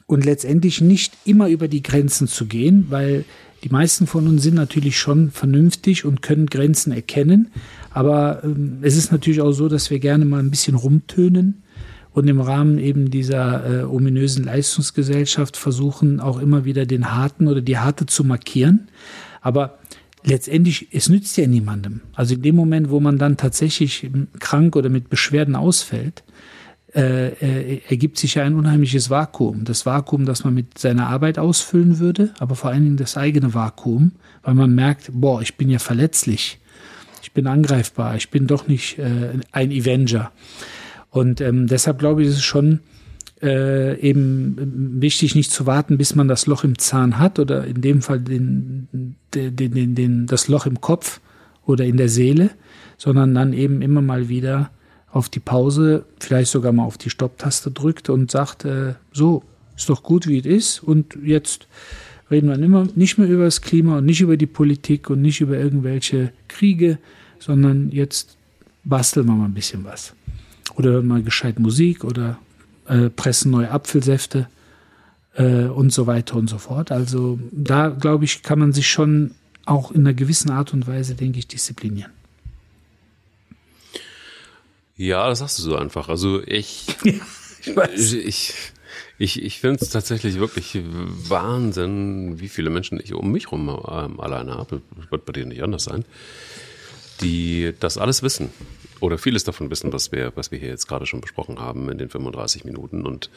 und letztendlich nicht immer über die Grenzen zu gehen, weil die meisten von uns sind natürlich schon vernünftig und können Grenzen erkennen. Aber ähm, es ist natürlich auch so, dass wir gerne mal ein bisschen rumtönen und im Rahmen eben dieser äh, ominösen Leistungsgesellschaft versuchen, auch immer wieder den Harten oder die Harte zu markieren. Aber letztendlich, es nützt ja niemandem. Also in dem Moment, wo man dann tatsächlich krank oder mit Beschwerden ausfällt, äh, äh, ergibt sich ja ein unheimliches Vakuum. Das Vakuum, das man mit seiner Arbeit ausfüllen würde, aber vor allen Dingen das eigene Vakuum, weil man merkt, boah, ich bin ja verletzlich, ich bin angreifbar, ich bin doch nicht äh, ein Avenger. Und ähm, deshalb glaube ich, ist es schon äh, eben wichtig, nicht zu warten, bis man das Loch im Zahn hat oder in dem Fall den, den, den, den, das Loch im Kopf oder in der Seele, sondern dann eben immer mal wieder auf die Pause, vielleicht sogar mal auf die Stopptaste drückt und sagt, äh, so, ist doch gut, wie es ist und jetzt reden wir immer nicht mehr über das Klima und nicht über die Politik und nicht über irgendwelche Kriege, sondern jetzt basteln wir mal ein bisschen was. Oder hören mal gescheit Musik oder äh, pressen neue Apfelsäfte äh, und so weiter und so fort. Also da, glaube ich, kann man sich schon auch in einer gewissen Art und Weise, denke ich, disziplinieren. Ja, das sagst du so einfach. Also ich, ich, ich, ich, ich finde es tatsächlich wirklich Wahnsinn, wie viele Menschen ich um mich herum ähm, alleine habe. Das wird bei dir nicht anders sein. Die das alles wissen oder vieles davon wissen, was wir, was wir hier jetzt gerade schon besprochen haben in den 35 Minuten und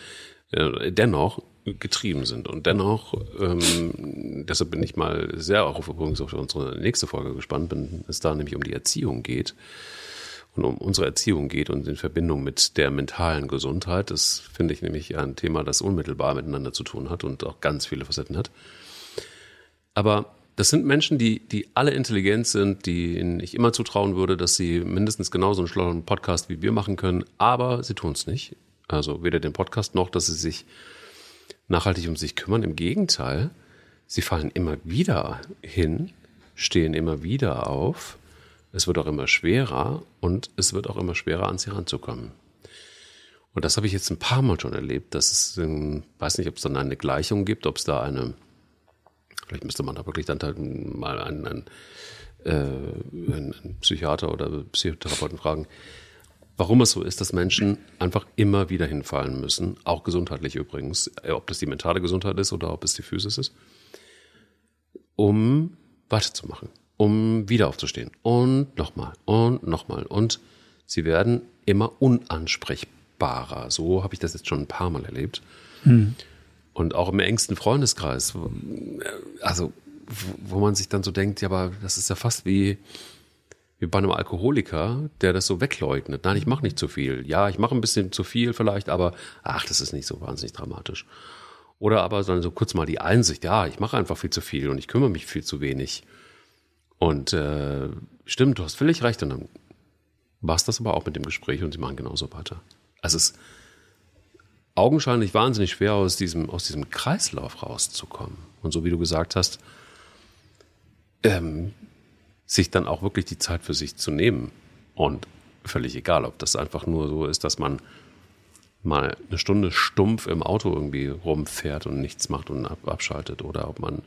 äh, dennoch getrieben sind und dennoch, ähm, deshalb bin ich mal sehr auch auf, übrigens auf unsere nächste Folge gespannt, wenn es da nämlich um die Erziehung geht und um unsere Erziehung geht und in Verbindung mit der mentalen Gesundheit. Das finde ich nämlich ein Thema, das unmittelbar miteinander zu tun hat und auch ganz viele Facetten hat. Aber das sind Menschen, die, die alle intelligent sind, die ich immer zutrauen würde, dass sie mindestens genauso einen schlauen Podcast wie wir machen können, aber sie tun es nicht. Also weder den Podcast noch, dass sie sich nachhaltig um sich kümmern. Im Gegenteil, sie fallen immer wieder hin, stehen immer wieder auf. Es wird auch immer schwerer und es wird auch immer schwerer, an sie ranzukommen. Und das habe ich jetzt ein paar Mal schon erlebt, dass es, ich weiß nicht, ob es dann eine Gleichung gibt, ob es da eine Vielleicht müsste man da wirklich dann halt mal einen, einen, äh, einen Psychiater oder Psychotherapeuten fragen, warum es so ist, dass Menschen einfach immer wieder hinfallen müssen, auch gesundheitlich übrigens, äh, ob das die mentale Gesundheit ist oder ob es die Physis ist, um weiterzumachen, um wieder aufzustehen und nochmal und nochmal und sie werden immer unansprechbarer. So habe ich das jetzt schon ein paar Mal erlebt. Hm und auch im engsten Freundeskreis, also wo man sich dann so denkt, ja, aber das ist ja fast wie, wie bei einem Alkoholiker, der das so wegleugnet. Nein, ich mache nicht zu viel. Ja, ich mache ein bisschen zu viel vielleicht, aber ach, das ist nicht so wahnsinnig dramatisch. Oder aber dann so kurz mal die Einsicht, ja, ich mache einfach viel zu viel und ich kümmere mich viel zu wenig. Und äh, stimmt, du hast völlig recht. Und dann war es das aber auch mit dem Gespräch und sie machen genauso weiter. Also es ist augenscheinlich wahnsinnig schwer, aus diesem, aus diesem Kreislauf rauszukommen. Und so wie du gesagt hast, ähm, sich dann auch wirklich die Zeit für sich zu nehmen. Und völlig egal, ob das einfach nur so ist, dass man mal eine Stunde stumpf im Auto irgendwie rumfährt und nichts macht und abschaltet oder ob man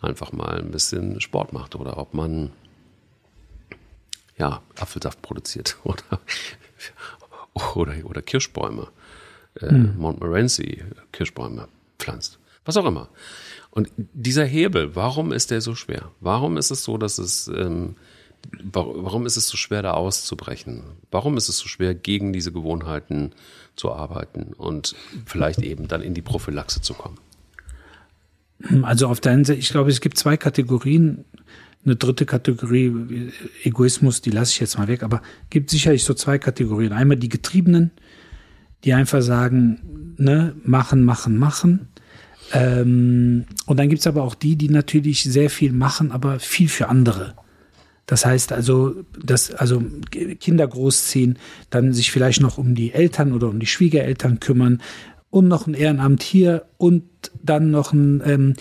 einfach mal ein bisschen Sport macht oder ob man ja Apfelsaft produziert oder oder, oder Kirschbäume äh, hm. Montmorency Kirschbäume pflanzt. Was auch immer. Und dieser Hebel, warum ist der so schwer? Warum ist es so, dass es, ähm, warum ist es so schwer, da auszubrechen? Warum ist es so schwer, gegen diese Gewohnheiten zu arbeiten und vielleicht eben dann in die Prophylaxe zu kommen? Also auf der einen Seite, ich glaube, es gibt zwei Kategorien. Eine dritte Kategorie, Egoismus, die lasse ich jetzt mal weg, aber gibt sicherlich so zwei Kategorien. Einmal die Getriebenen, die einfach sagen, ne, machen, machen, machen. Ähm, und dann gibt's aber auch die, die natürlich sehr viel machen, aber viel für andere. Das heißt also, dass also Kinder großziehen, dann sich vielleicht noch um die Eltern oder um die Schwiegereltern kümmern und noch ein Ehrenamt hier und dann noch ein ähm,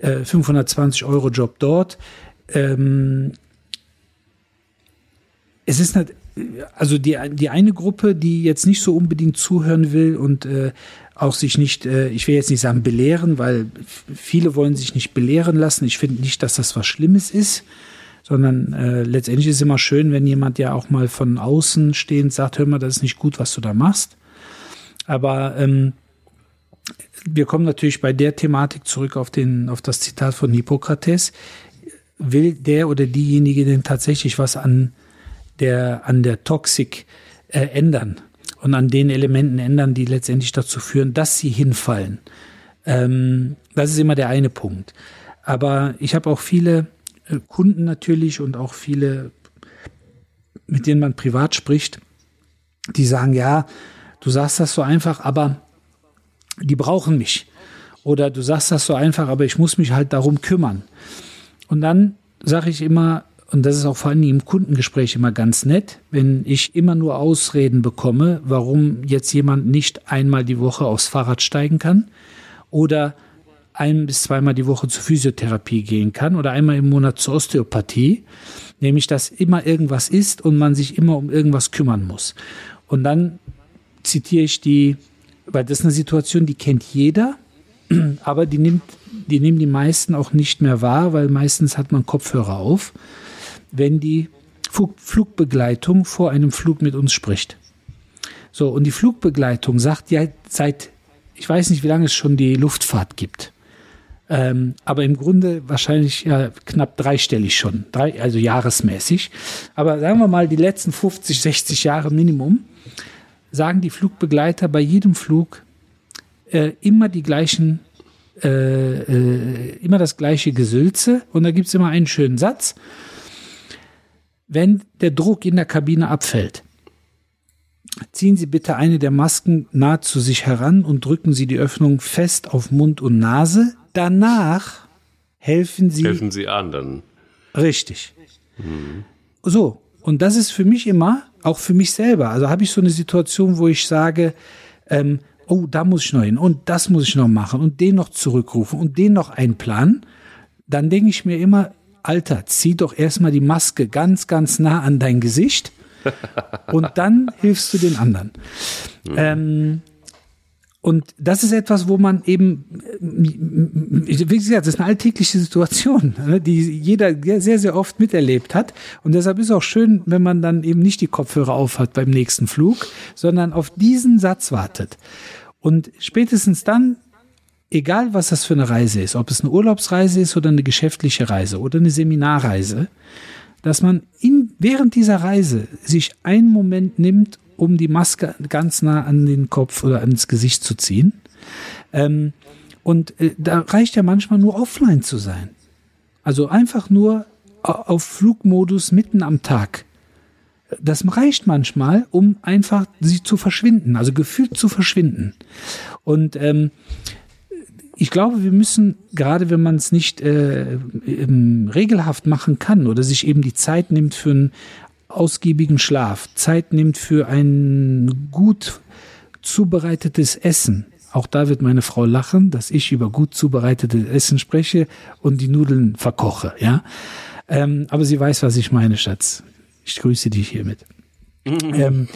äh, 520 Euro Job dort. Ähm, es ist nicht, also die, die eine Gruppe, die jetzt nicht so unbedingt zuhören will und äh, auch sich nicht, äh, ich will jetzt nicht sagen belehren, weil viele wollen sich nicht belehren lassen. Ich finde nicht, dass das was Schlimmes ist, sondern äh, letztendlich ist es immer schön, wenn jemand ja auch mal von außen stehend sagt, hör mal, das ist nicht gut, was du da machst. Aber ähm, wir kommen natürlich bei der Thematik zurück auf, den, auf das Zitat von Hippokrates. Will der oder diejenige denn tatsächlich was an der, an der Toxik äh, ändern und an den Elementen ändern, die letztendlich dazu führen, dass sie hinfallen? Ähm, das ist immer der eine Punkt. Aber ich habe auch viele äh, Kunden natürlich und auch viele, mit denen man privat spricht, die sagen, ja, du sagst das so einfach, aber die brauchen mich. Oder du sagst das so einfach, aber ich muss mich halt darum kümmern. Und dann sage ich immer, und das ist auch vor allem im Kundengespräch immer ganz nett, wenn ich immer nur Ausreden bekomme, warum jetzt jemand nicht einmal die Woche aufs Fahrrad steigen kann oder ein bis zweimal die Woche zur Physiotherapie gehen kann oder einmal im Monat zur Osteopathie, nämlich dass immer irgendwas ist und man sich immer um irgendwas kümmern muss. Und dann zitiere ich die weil das ist eine Situation, die kennt jeder, aber die nimmt, die nehmen die meisten auch nicht mehr wahr, weil meistens hat man Kopfhörer auf, wenn die Flugbegleitung vor einem Flug mit uns spricht. So, und die Flugbegleitung sagt ja seit, ich weiß nicht, wie lange es schon die Luftfahrt gibt. Ähm, aber im Grunde wahrscheinlich ja, knapp dreistellig schon, drei, also jahresmäßig. Aber sagen wir mal die letzten 50, 60 Jahre Minimum sagen die Flugbegleiter bei jedem Flug äh, immer die gleichen, äh, äh, immer das gleiche Gesülze und da gibt es immer einen schönen Satz. Wenn der Druck in der Kabine abfällt, ziehen Sie bitte eine der Masken nah zu sich heran und drücken Sie die Öffnung fest auf Mund und Nase. Danach helfen Sie. Helfen Sie anderen. Richtig. Mhm. So, und das ist für mich immer auch für mich selber. Also habe ich so eine Situation, wo ich sage, ähm, oh, da muss ich noch hin und das muss ich noch machen und den noch zurückrufen und den noch einplanen, dann denke ich mir immer, Alter, zieh doch erstmal die Maske ganz, ganz nah an dein Gesicht und dann hilfst du den anderen. Mhm. Ähm, und das ist etwas, wo man eben, wie gesagt, das ist eine alltägliche Situation, ne, die jeder sehr, sehr oft miterlebt hat. Und deshalb ist es auch schön, wenn man dann eben nicht die Kopfhörer aufhat beim nächsten Flug, sondern auf diesen Satz wartet. Und spätestens dann, egal was das für eine Reise ist, ob es eine Urlaubsreise ist oder eine geschäftliche Reise oder eine Seminarreise, dass man in, während dieser Reise sich einen Moment nimmt um die Maske ganz nah an den Kopf oder ans Gesicht zu ziehen. Ähm, und äh, da reicht ja manchmal nur offline zu sein. Also einfach nur auf Flugmodus mitten am Tag. Das reicht manchmal, um einfach sie zu verschwinden, also gefühlt zu verschwinden. Und ähm, ich glaube, wir müssen, gerade wenn man es nicht äh, regelhaft machen kann oder sich eben die Zeit nimmt für ein ausgiebigen Schlaf, Zeit nimmt für ein gut zubereitetes Essen. Auch da wird meine Frau lachen, dass ich über gut zubereitetes Essen spreche und die Nudeln verkoche, ja. Ähm, aber sie weiß, was ich meine, Schatz. Ich grüße dich hiermit. ähm,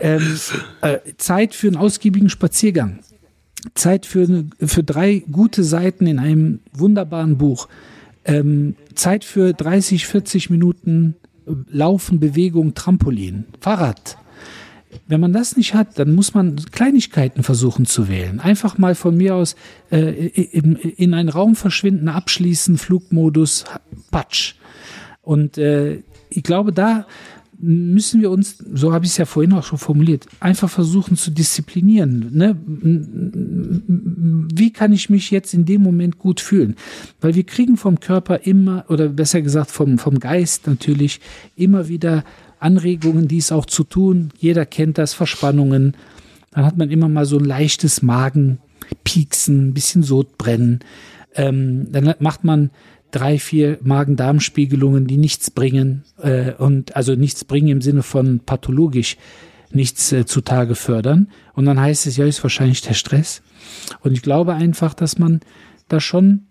ähm, äh, Zeit für einen ausgiebigen Spaziergang. Zeit für, für drei gute Seiten in einem wunderbaren Buch. Ähm, Zeit für 30, 40 Minuten Laufen, Bewegung, Trampolin, Fahrrad. Wenn man das nicht hat, dann muss man Kleinigkeiten versuchen zu wählen. Einfach mal von mir aus äh, in, in einen Raum verschwinden, abschließen, Flugmodus, Patsch. Und äh, ich glaube, da müssen wir uns, so habe ich es ja vorhin auch schon formuliert, einfach versuchen zu disziplinieren. Ne? Wie kann ich mich jetzt in dem Moment gut fühlen? Weil wir kriegen vom Körper immer, oder besser gesagt vom, vom Geist natürlich, immer wieder Anregungen, dies auch zu tun. Jeder kennt das, Verspannungen. Dann hat man immer mal so ein leichtes Magenpieksen, ein bisschen Sodbrennen. Ähm, dann macht man drei, vier Magen-Darm-Spiegelungen, die nichts bringen äh, und also nichts bringen im Sinne von pathologisch nichts äh, zutage fördern. Und dann heißt es, ja, ist wahrscheinlich der Stress. Und ich glaube einfach, dass man da schon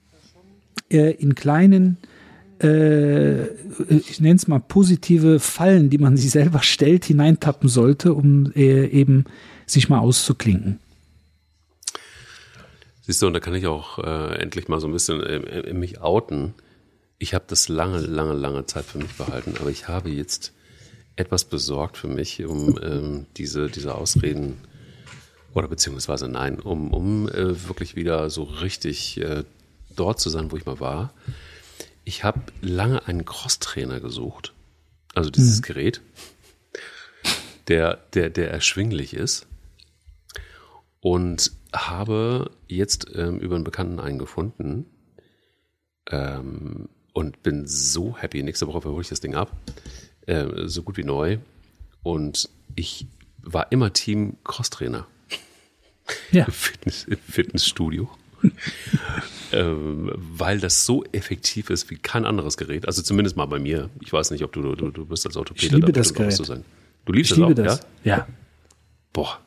äh, in kleinen äh, ich nenne es mal positive Fallen, die man sich selber stellt, hineintappen sollte, um äh, eben sich mal auszuklinken. Siehst du, und da kann ich auch äh, endlich mal so ein bisschen äh, mich outen. Ich habe das lange, lange, lange Zeit für mich behalten, aber ich habe jetzt etwas besorgt für mich, um ähm, diese, diese Ausreden oder beziehungsweise nein, um, um äh, wirklich wieder so richtig äh, dort zu sein, wo ich mal war. Ich habe lange einen Crosstrainer gesucht, also dieses mhm. Gerät, der, der, der erschwinglich ist und habe jetzt ähm, über einen Bekannten einen gefunden ähm, und bin so happy. Nächste Woche hole ich das Ding ab, äh, so gut wie neu. Und ich war immer Team Crosstrainer. Ja. Im, Fitness, Fitnessstudio. ähm, weil das so effektiv ist wie kein anderes Gerät. Also zumindest mal bei mir. Ich weiß nicht, ob du, du, du bist als Orthopäde. Ich liebe das Gerät. So sein. Du liebst ich es liebe auch, das. Ja? ja. Boah.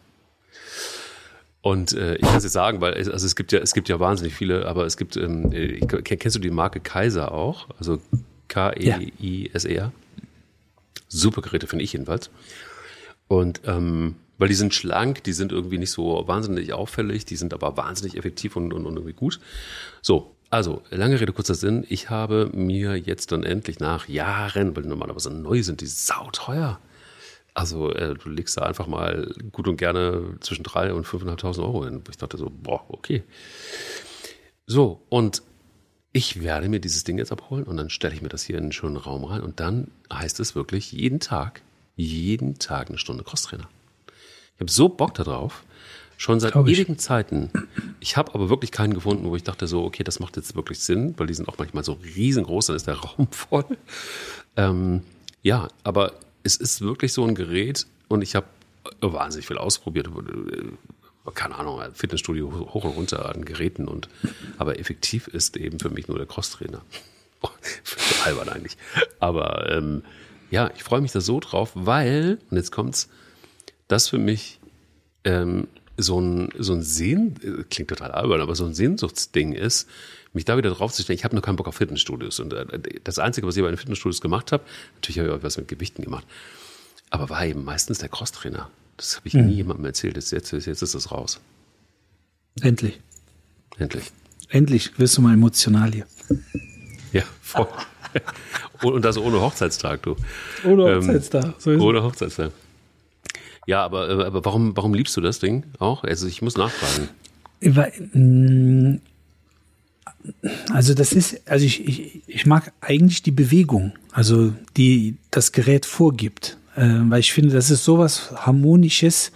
Und äh, ich kann es jetzt sagen, weil es, also es gibt ja es gibt ja wahnsinnig viele, aber es gibt ähm, ich, kennst du die Marke Kaiser auch? Also K E I S E R. Super Geräte finde ich jedenfalls. Und ähm, weil die sind schlank, die sind irgendwie nicht so wahnsinnig auffällig, die sind aber wahnsinnig effektiv und, und, und irgendwie gut. So, also, lange Rede, kurzer Sinn. Ich habe mir jetzt dann endlich nach Jahren, weil die normalerweise neu sind, die sauteuer. Also, äh, du legst da einfach mal gut und gerne zwischen drei und 5.500 Euro hin. Ich dachte so, boah, okay. So, und ich werde mir dieses Ding jetzt abholen und dann stelle ich mir das hier in einen schönen Raum rein und dann heißt es wirklich jeden Tag, jeden Tag eine Stunde Crosstrainer. Ich habe so Bock darauf, schon seit ewigen Zeiten. Ich habe aber wirklich keinen gefunden, wo ich dachte so, okay, das macht jetzt wirklich Sinn, weil die sind auch manchmal so riesengroß, dann ist der Raum voll. Ähm, ja, aber es ist wirklich so ein Gerät und ich habe wahnsinnig viel ausprobiert. Keine Ahnung, Fitnessstudio hoch und runter an Geräten und aber effektiv ist eben für mich nur der Crosstrainer. albern eigentlich. Aber ähm, ja, ich freue mich da so drauf, weil, und jetzt kommt's, das für mich ähm, so ein, so ein Sehn, klingt total albern, aber so ein Sehnsuchtsding ist, mich da wieder drauf zu stellen. Ich habe nur keinen Bock auf Fitnessstudios. Und äh, das Einzige, was ich bei den Fitnessstudios gemacht habe, natürlich habe ich auch was mit Gewichten gemacht, aber war eben meistens der Crosstrainer. Das habe ich mhm. nie jemandem erzählt. Jetzt, jetzt, jetzt ist das raus. Endlich. Endlich. Endlich wirst du mal emotional hier. Ja, voll. Und das ohne Hochzeitstag, du. Ohne ähm, Hochzeitstag. So ohne Hochzeitstag. Ja, aber, äh, aber warum, warum liebst du das Ding auch? Also ich muss nachfragen. Also das ist, also ich, ich, ich mag eigentlich die Bewegung, also die das Gerät vorgibt, äh, weil ich finde, das ist sowas harmonisches.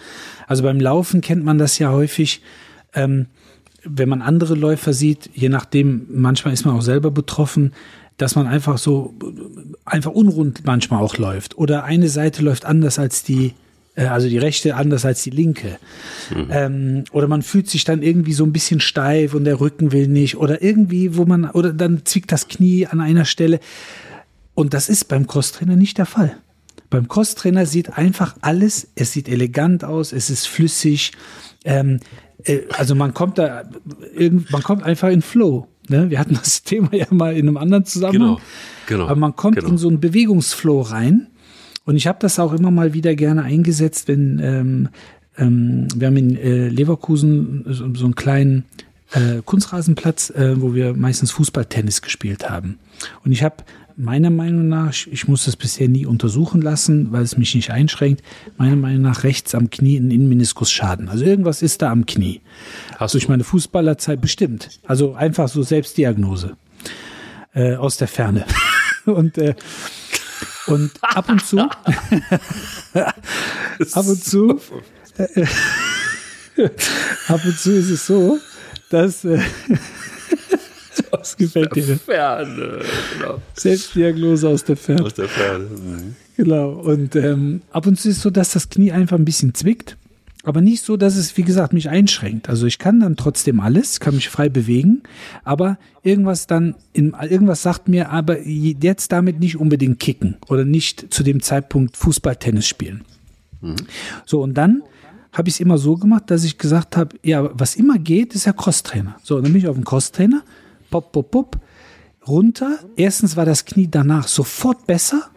Also beim Laufen kennt man das ja häufig, ähm, wenn man andere Läufer sieht, je nachdem, manchmal ist man auch selber betroffen, dass man einfach so einfach unrund manchmal auch läuft. Oder eine Seite läuft anders als die also die rechte anders als die linke. Mhm. Ähm, oder man fühlt sich dann irgendwie so ein bisschen steif und der Rücken will nicht oder irgendwie, wo man, oder dann zwickt das Knie an einer Stelle. Und das ist beim Crosstrainer nicht der Fall. Beim Crosstrainer sieht einfach alles, es sieht elegant aus, es ist flüssig. Ähm, äh, also man kommt da, man kommt einfach in Flow. Ne? Wir hatten das Thema ja mal in einem anderen Zusammenhang. Genau, genau. Aber man kommt genau. in so einen Bewegungsflow rein und ich habe das auch immer mal wieder gerne eingesetzt, wenn ähm, ähm, wir haben in äh, Leverkusen so, so einen kleinen äh, Kunstrasenplatz, äh, wo wir meistens Fußballtennis gespielt haben. Und ich habe meiner Meinung nach, ich muss das bisher nie untersuchen lassen, weil es mich nicht einschränkt, meiner Meinung nach rechts am Knie einen Innenmeniskus schaden. Also irgendwas ist da am Knie. Hast Durch du? meine Fußballerzeit bestimmt. Also einfach so Selbstdiagnose äh, aus der Ferne. Und äh, und ab und zu, ab und zu, ab und zu ist es so, dass äh, das gefällt dir. Ferne, genau. Selbstdiagnose aus der Ferne. Aus der Ferne. Mhm. Genau. Und ähm, ab und zu ist es so, dass das Knie einfach ein bisschen zwickt aber nicht so, dass es, wie gesagt, mich einschränkt. Also ich kann dann trotzdem alles, kann mich frei bewegen, aber irgendwas dann, in, irgendwas sagt mir, aber jetzt damit nicht unbedingt kicken oder nicht zu dem Zeitpunkt Fußball, Tennis spielen. Mhm. So, und dann habe ich es immer so gemacht, dass ich gesagt habe, ja, was immer geht, ist ja Crosstrainer. So, dann bin ich auf dem Crosstrainer, pop, pop, pop, runter. Erstens war das Knie danach sofort besser.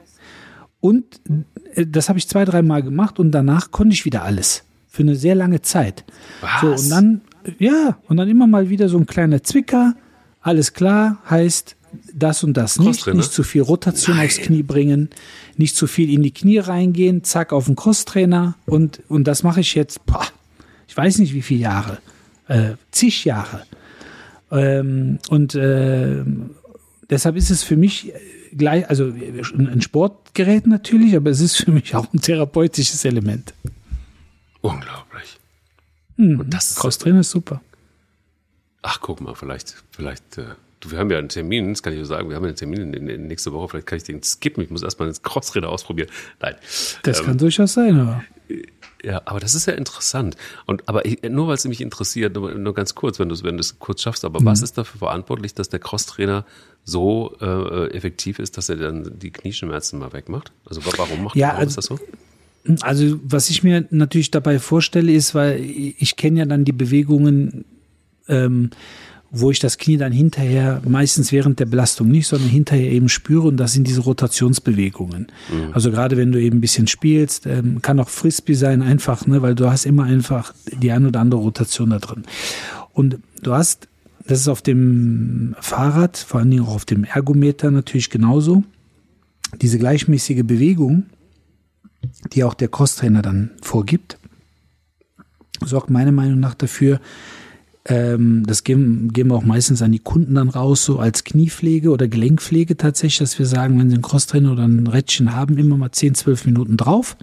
Und äh, das habe ich zwei, dreimal gemacht und danach konnte ich wieder alles. Für eine sehr lange Zeit. Was? So, und dann, ja, und dann immer mal wieder so ein kleiner Zwicker. Alles klar, heißt das und das nicht. Crosstrainer? Nicht zu viel Rotation aufs Knie bringen, nicht zu viel in die Knie reingehen, zack, auf den Crosstrainer. Und, und das mache ich jetzt, boah, ich weiß nicht wie viele Jahre, äh, zig Jahre. Ähm, und äh, deshalb ist es für mich gleich, also ein Sportgerät natürlich, aber es ist für mich auch ein therapeutisches Element. Unglaublich. Hm, Und das ist- Crosstrainer ist super. Ach, guck mal, vielleicht, vielleicht, äh, wir haben ja einen Termin, das kann ich dir sagen, wir haben einen Termin in, in, nächste Woche, vielleicht kann ich den skippen, ich muss erstmal den Crossräder ausprobieren. Nein. Das Ähm, kann durchaus sein, aber. Ja, aber das ist ja interessant. Und aber ich, nur weil es mich interessiert, nur, nur ganz kurz, wenn du es wenn kurz schaffst, aber was ist dafür verantwortlich, dass der Crosstrainer so äh, effektiv ist, dass er dann die Knieschmerzen mal wegmacht? Also wa- warum macht Ja, warum also- ist das so? Also, was ich mir natürlich dabei vorstelle, ist, weil ich kenne ja dann die Bewegungen, ähm, wo ich das Knie dann hinterher, meistens während der Belastung nicht, sondern hinterher eben spüre und das sind diese Rotationsbewegungen. Also gerade wenn du eben ein bisschen spielst, ähm, kann auch Frisbee sein, einfach, ne, weil du hast immer einfach die ein oder andere Rotation da drin. Und du hast, das ist auf dem Fahrrad, vor allen Dingen auch auf dem Ergometer natürlich genauso, diese gleichmäßige Bewegung, die auch der Crosstrainer dann vorgibt, sorgt meiner Meinung nach dafür, ähm, das geben, geben wir auch meistens an die Kunden dann raus, so als Kniepflege oder Gelenkpflege tatsächlich, dass wir sagen, wenn sie einen Crosstrainer oder ein Rädchen haben, immer mal 10, 12 Minuten drauf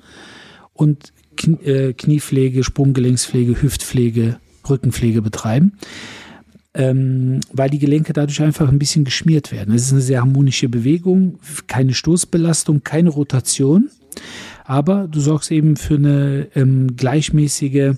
und Knie, äh, Kniepflege, Sprunggelenkspflege, Hüftpflege, Rückenpflege betreiben. Ähm, weil die Gelenke dadurch einfach ein bisschen geschmiert werden. Es ist eine sehr harmonische Bewegung, keine Stoßbelastung, keine Rotation aber du sorgst eben für eine ähm, gleichmäßige,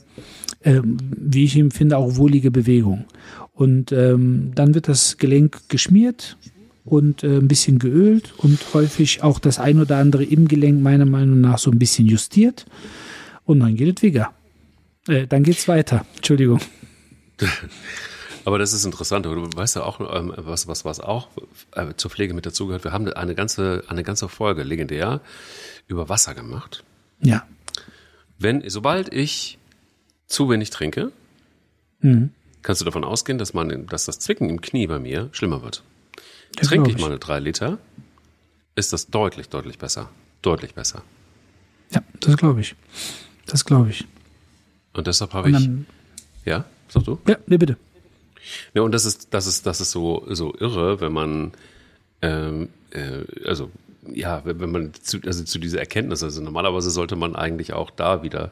ähm, wie ich empfinde, auch wohlige Bewegung. Und ähm, dann wird das Gelenk geschmiert und äh, ein bisschen geölt und häufig auch das ein oder andere im Gelenk meiner Meinung nach so ein bisschen justiert und dann geht es wieder. Äh, dann geht's weiter. Entschuldigung. Aber das ist interessant. Du weißt ja auch, ähm, was, was, was auch äh, zur Pflege mit dazugehört. Wir haben eine ganze, eine ganze Folge legendär über Wasser gemacht. Ja. Wenn, sobald ich zu wenig trinke, Mhm. kannst du davon ausgehen, dass man, dass das Zwicken im Knie bei mir schlimmer wird. Das Trinke ich mal eine drei Liter, ist das deutlich, deutlich besser. Deutlich besser. Ja, das glaube ich. Das glaube ich. Und deshalb habe ich, ja, sag du? ja, nee, bitte. Ja, und das ist, das ist, das ist so, so irre, wenn man, ähm, äh, also, ja, wenn, man zu, also zu dieser Erkenntnis, also normalerweise sollte man eigentlich auch da wieder,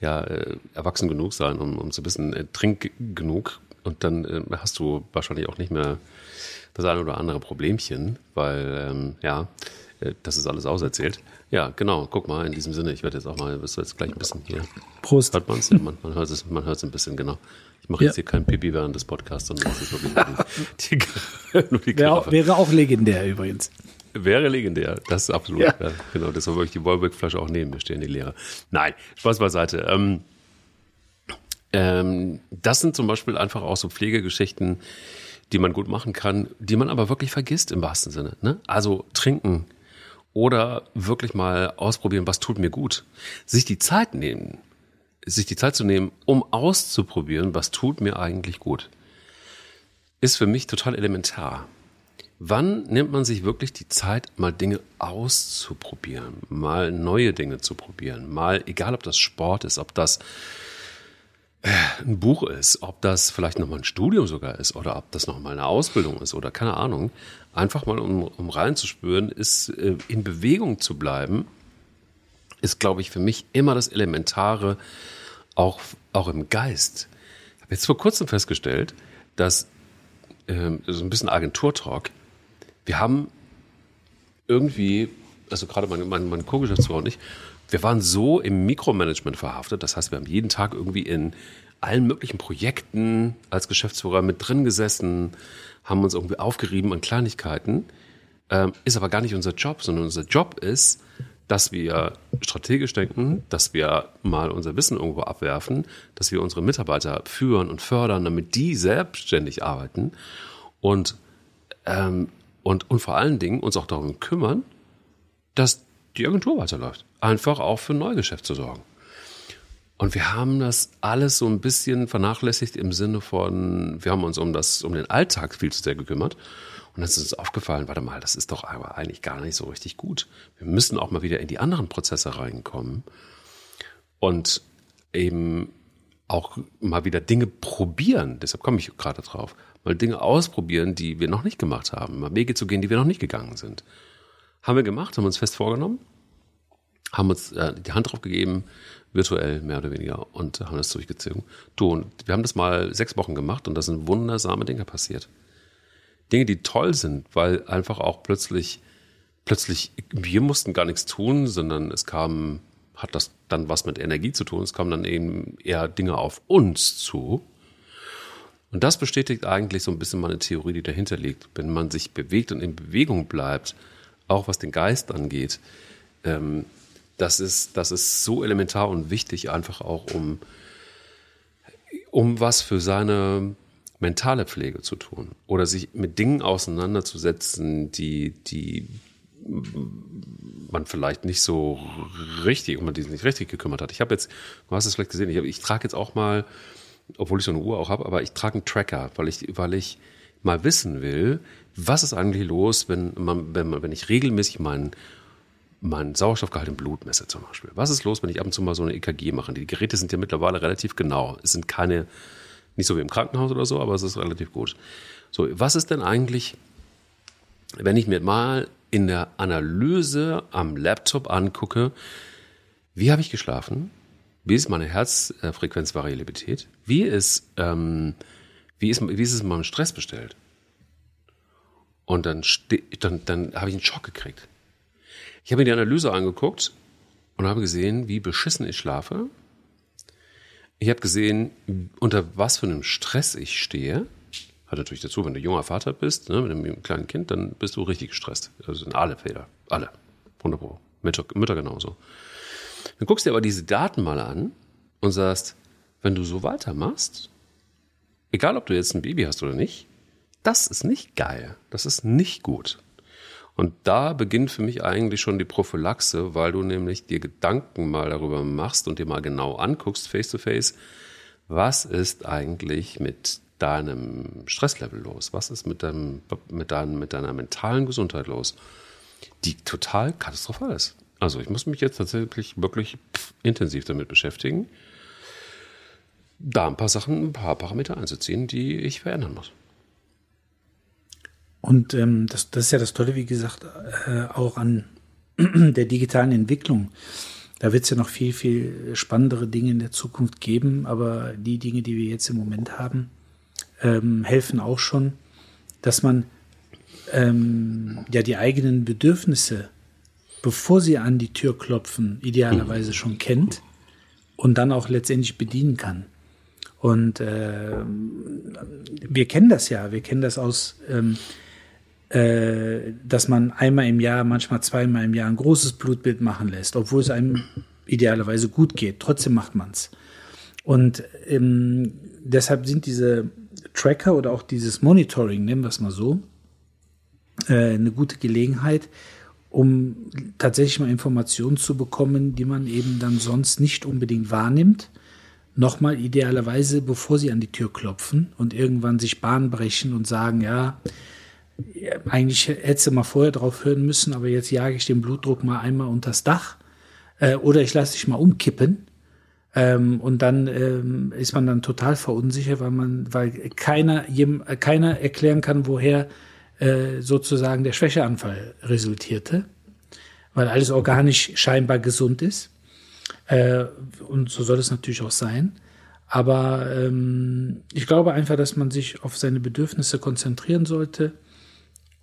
ja, äh, erwachsen genug sein, um, um zu wissen, äh, trink genug und dann äh, hast du wahrscheinlich auch nicht mehr das eine oder andere Problemchen, weil, ähm, ja, äh, das ist alles auserzählt. Ja, genau, guck mal, in diesem Sinne, ich werde jetzt auch mal, wirst du jetzt gleich ein bisschen hier Prost. Hört man es? Ja, man, man hört es man hört's ein bisschen, genau. Ich mache Ja. jetzt hier kein Pipi während des Podcasts, sondern das ist wirklich nur die, die, nur die Wäre auch, wäre auch legendär übrigens. Wäre legendär, das ist absolut. Ja. Ja. genau, deshalb würde ich die Wolbeck-Flasche auch nehmen, wir stehen die leere. Nein, Spaß beiseite. Ähm, ähm, das sind zum Beispiel einfach auch so Pflegegeschichten, die man gut machen kann, die man aber wirklich vergisst im wahrsten Sinne. Ne? Also trinken oder wirklich mal ausprobieren, was tut mir gut. Sich die Zeit nehmen, sich die Zeit zu nehmen, um auszuprobieren, was tut mir eigentlich gut, ist für mich total elementar. Wann nimmt man sich wirklich die Zeit, mal Dinge auszuprobieren, mal neue Dinge zu probieren, mal, egal ob das Sport ist, ob das äh, ein Buch ist, ob das vielleicht nochmal ein Studium sogar ist oder ob das nochmal eine Ausbildung ist oder keine Ahnung, einfach mal um, um reinzuspüren, ist äh, in Bewegung zu bleiben, ist, glaube ich, für mich immer das Elementare, auch, auch im Geist. Ich habe jetzt vor kurzem festgestellt, dass ähm, so ein bisschen Agenturtalk, wir haben irgendwie, also gerade mein, mein, mein Co-Geschäftsführer und ich, wir waren so im Mikromanagement verhaftet. Das heißt, wir haben jeden Tag irgendwie in allen möglichen Projekten als Geschäftsführer mit drin gesessen, haben uns irgendwie aufgerieben an Kleinigkeiten. Ähm, ist aber gar nicht unser Job, sondern unser Job ist, dass wir strategisch denken, dass wir mal unser Wissen irgendwo abwerfen, dass wir unsere Mitarbeiter führen und fördern, damit die selbstständig arbeiten. Und Ähm, und, und vor allen Dingen uns auch darum kümmern, dass die Agentur weiterläuft. Einfach auch für Neugeschäft zu sorgen. Und wir haben das alles so ein bisschen vernachlässigt im Sinne von, wir haben uns um das, um den Alltag viel zu sehr gekümmert. Und dann ist uns aufgefallen, warte mal, das ist doch aber eigentlich gar nicht so richtig gut. Wir müssen auch mal wieder in die anderen Prozesse reinkommen und eben auch mal wieder Dinge probieren. Deshalb komme ich gerade drauf. Mal Dinge ausprobieren, die wir noch nicht gemacht haben. Mal Wege zu gehen, die wir noch nicht gegangen sind. Haben wir gemacht, haben uns fest vorgenommen, haben uns äh, die Hand drauf gegeben, virtuell mehr oder weniger, und haben das durchgezogen. Du, und wir haben das mal sechs Wochen gemacht und da sind wundersame Dinge passiert. Dinge, die toll sind, weil einfach auch plötzlich, plötzlich, wir mussten gar nichts tun, sondern es kam, hat das dann was mit Energie zu tun, es kamen dann eben eher Dinge auf uns zu. Und das bestätigt eigentlich so ein bisschen meine Theorie, die dahinter liegt. Wenn man sich bewegt und in Bewegung bleibt, auch was den Geist angeht, ähm, das, ist, das ist so elementar und wichtig, einfach auch um, um was für seine mentale Pflege zu tun oder sich mit Dingen auseinanderzusetzen, die, die man vielleicht nicht so richtig, um man die nicht richtig gekümmert hat. Ich habe jetzt, du hast es vielleicht gesehen, ich, hab, ich trage jetzt auch mal, obwohl ich so eine Uhr auch habe, aber ich trage einen Tracker, weil ich, weil ich mal wissen will, was ist eigentlich los, wenn man, wenn man, wenn ich regelmäßig meinen meinen Sauerstoffgehalt im Blut messe zum Beispiel. Was ist los, wenn ich ab und zu mal so eine EKG mache? Die Geräte sind ja mittlerweile relativ genau. Es sind keine nicht so wie im Krankenhaus oder so, aber es ist relativ gut. So, was ist denn eigentlich, wenn ich mir mal in der Analyse am Laptop angucke, wie habe ich geschlafen? Wie ist meine Herzfrequenzvariabilität? Wie ist, ähm, wie ist, wie ist es mit meinem Stress bestellt? Und dann, dann, dann habe ich einen Schock gekriegt. Ich habe mir die Analyse angeguckt und habe gesehen, wie beschissen ich schlafe ich habe gesehen, unter was für einem Stress ich stehe. Hat natürlich dazu, wenn du junger Vater bist, ne, mit einem kleinen Kind, dann bist du richtig gestresst. Also sind alle Fehler. Alle. 100 Pro. Mütter, Mütter genauso. Dann guckst du dir aber diese Daten mal an und sagst, wenn du so weitermachst, egal ob du jetzt ein Baby hast oder nicht, das ist nicht geil. Das ist nicht gut. Und da beginnt für mich eigentlich schon die Prophylaxe, weil du nämlich dir Gedanken mal darüber machst und dir mal genau anguckst, face to face, was ist eigentlich mit deinem Stresslevel los? Was ist mit, deinem, mit, deinem, mit deiner mentalen Gesundheit los? Die total katastrophal ist. Also ich muss mich jetzt tatsächlich wirklich intensiv damit beschäftigen, da ein paar Sachen, ein paar Parameter einzuziehen, die ich verändern muss. Und ähm, das, das ist ja das Tolle, wie gesagt, äh, auch an der digitalen Entwicklung. Da wird es ja noch viel, viel spannendere Dinge in der Zukunft geben, aber die Dinge, die wir jetzt im Moment haben, ähm, helfen auch schon, dass man ähm, ja die eigenen Bedürfnisse, bevor sie an die Tür klopfen, idealerweise schon kennt und dann auch letztendlich bedienen kann. Und äh, wir kennen das ja, wir kennen das aus ähm, äh, dass man einmal im Jahr, manchmal zweimal im Jahr ein großes Blutbild machen lässt, obwohl es einem idealerweise gut geht. Trotzdem macht man es. Und ähm, deshalb sind diese Tracker oder auch dieses Monitoring, nennen wir es mal so, äh, eine gute Gelegenheit, um tatsächlich mal Informationen zu bekommen, die man eben dann sonst nicht unbedingt wahrnimmt. Nochmal idealerweise, bevor sie an die Tür klopfen und irgendwann sich Bahn brechen und sagen, ja, eigentlich hätte mal vorher drauf hören müssen, aber jetzt jage ich den Blutdruck mal einmal unters Dach äh, oder ich lasse dich mal umkippen. Ähm, und dann ähm, ist man dann total verunsichert, weil man, weil keiner, jem, keiner erklären kann, woher äh, sozusagen der Schwächeanfall resultierte, weil alles organisch scheinbar gesund ist. Äh, und so soll es natürlich auch sein. Aber ähm, ich glaube einfach, dass man sich auf seine Bedürfnisse konzentrieren sollte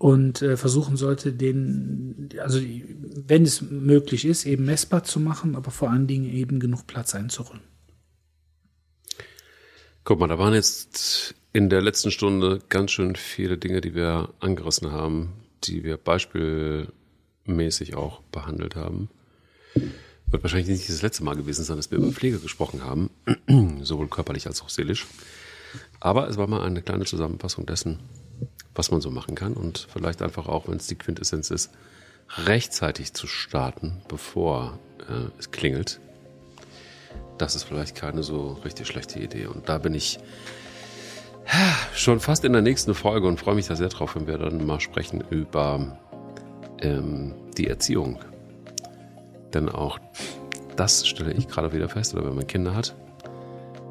und äh, versuchen sollte, den, also wenn es möglich ist, eben messbar zu machen, aber vor allen Dingen eben genug Platz einzuräumen. Guck mal, da waren jetzt in der letzten Stunde ganz schön viele Dinge, die wir angerissen haben, die wir beispielmäßig auch behandelt haben. Wird wahrscheinlich nicht das letzte Mal gewesen sein, dass wir über Pflege gesprochen haben, sowohl körperlich als auch seelisch. Aber es war mal eine kleine Zusammenfassung dessen, was man so machen kann und vielleicht einfach auch, wenn es die Quintessenz ist, rechtzeitig zu starten, bevor äh, es klingelt. Das ist vielleicht keine so richtig schlechte Idee. Und da bin ich schon fast in der nächsten Folge und freue mich da sehr drauf, wenn wir dann mal sprechen über ähm, die Erziehung. Denn auch das stelle ich gerade wieder fest, oder wenn man Kinder hat,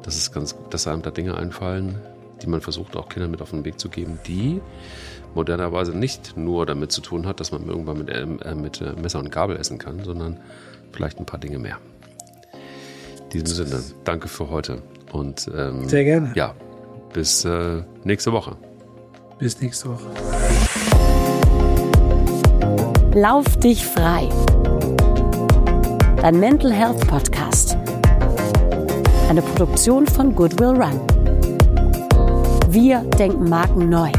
dass es ganz, dass einem da Dinge einfallen, die man versucht auch Kindern mit auf den Weg zu geben, die modernerweise nicht nur damit zu tun hat, dass man irgendwann mit, äh, mit äh, Messer und Gabel essen kann, sondern vielleicht ein paar Dinge mehr. In diesem Sinne, danke für heute und ähm, sehr gerne. Ja, bis äh, nächste Woche. Bis nächste Woche. Lauf dich frei. Dein Mental Health Podcast. Eine Produktion von Goodwill Run. Wir denken Marken neu.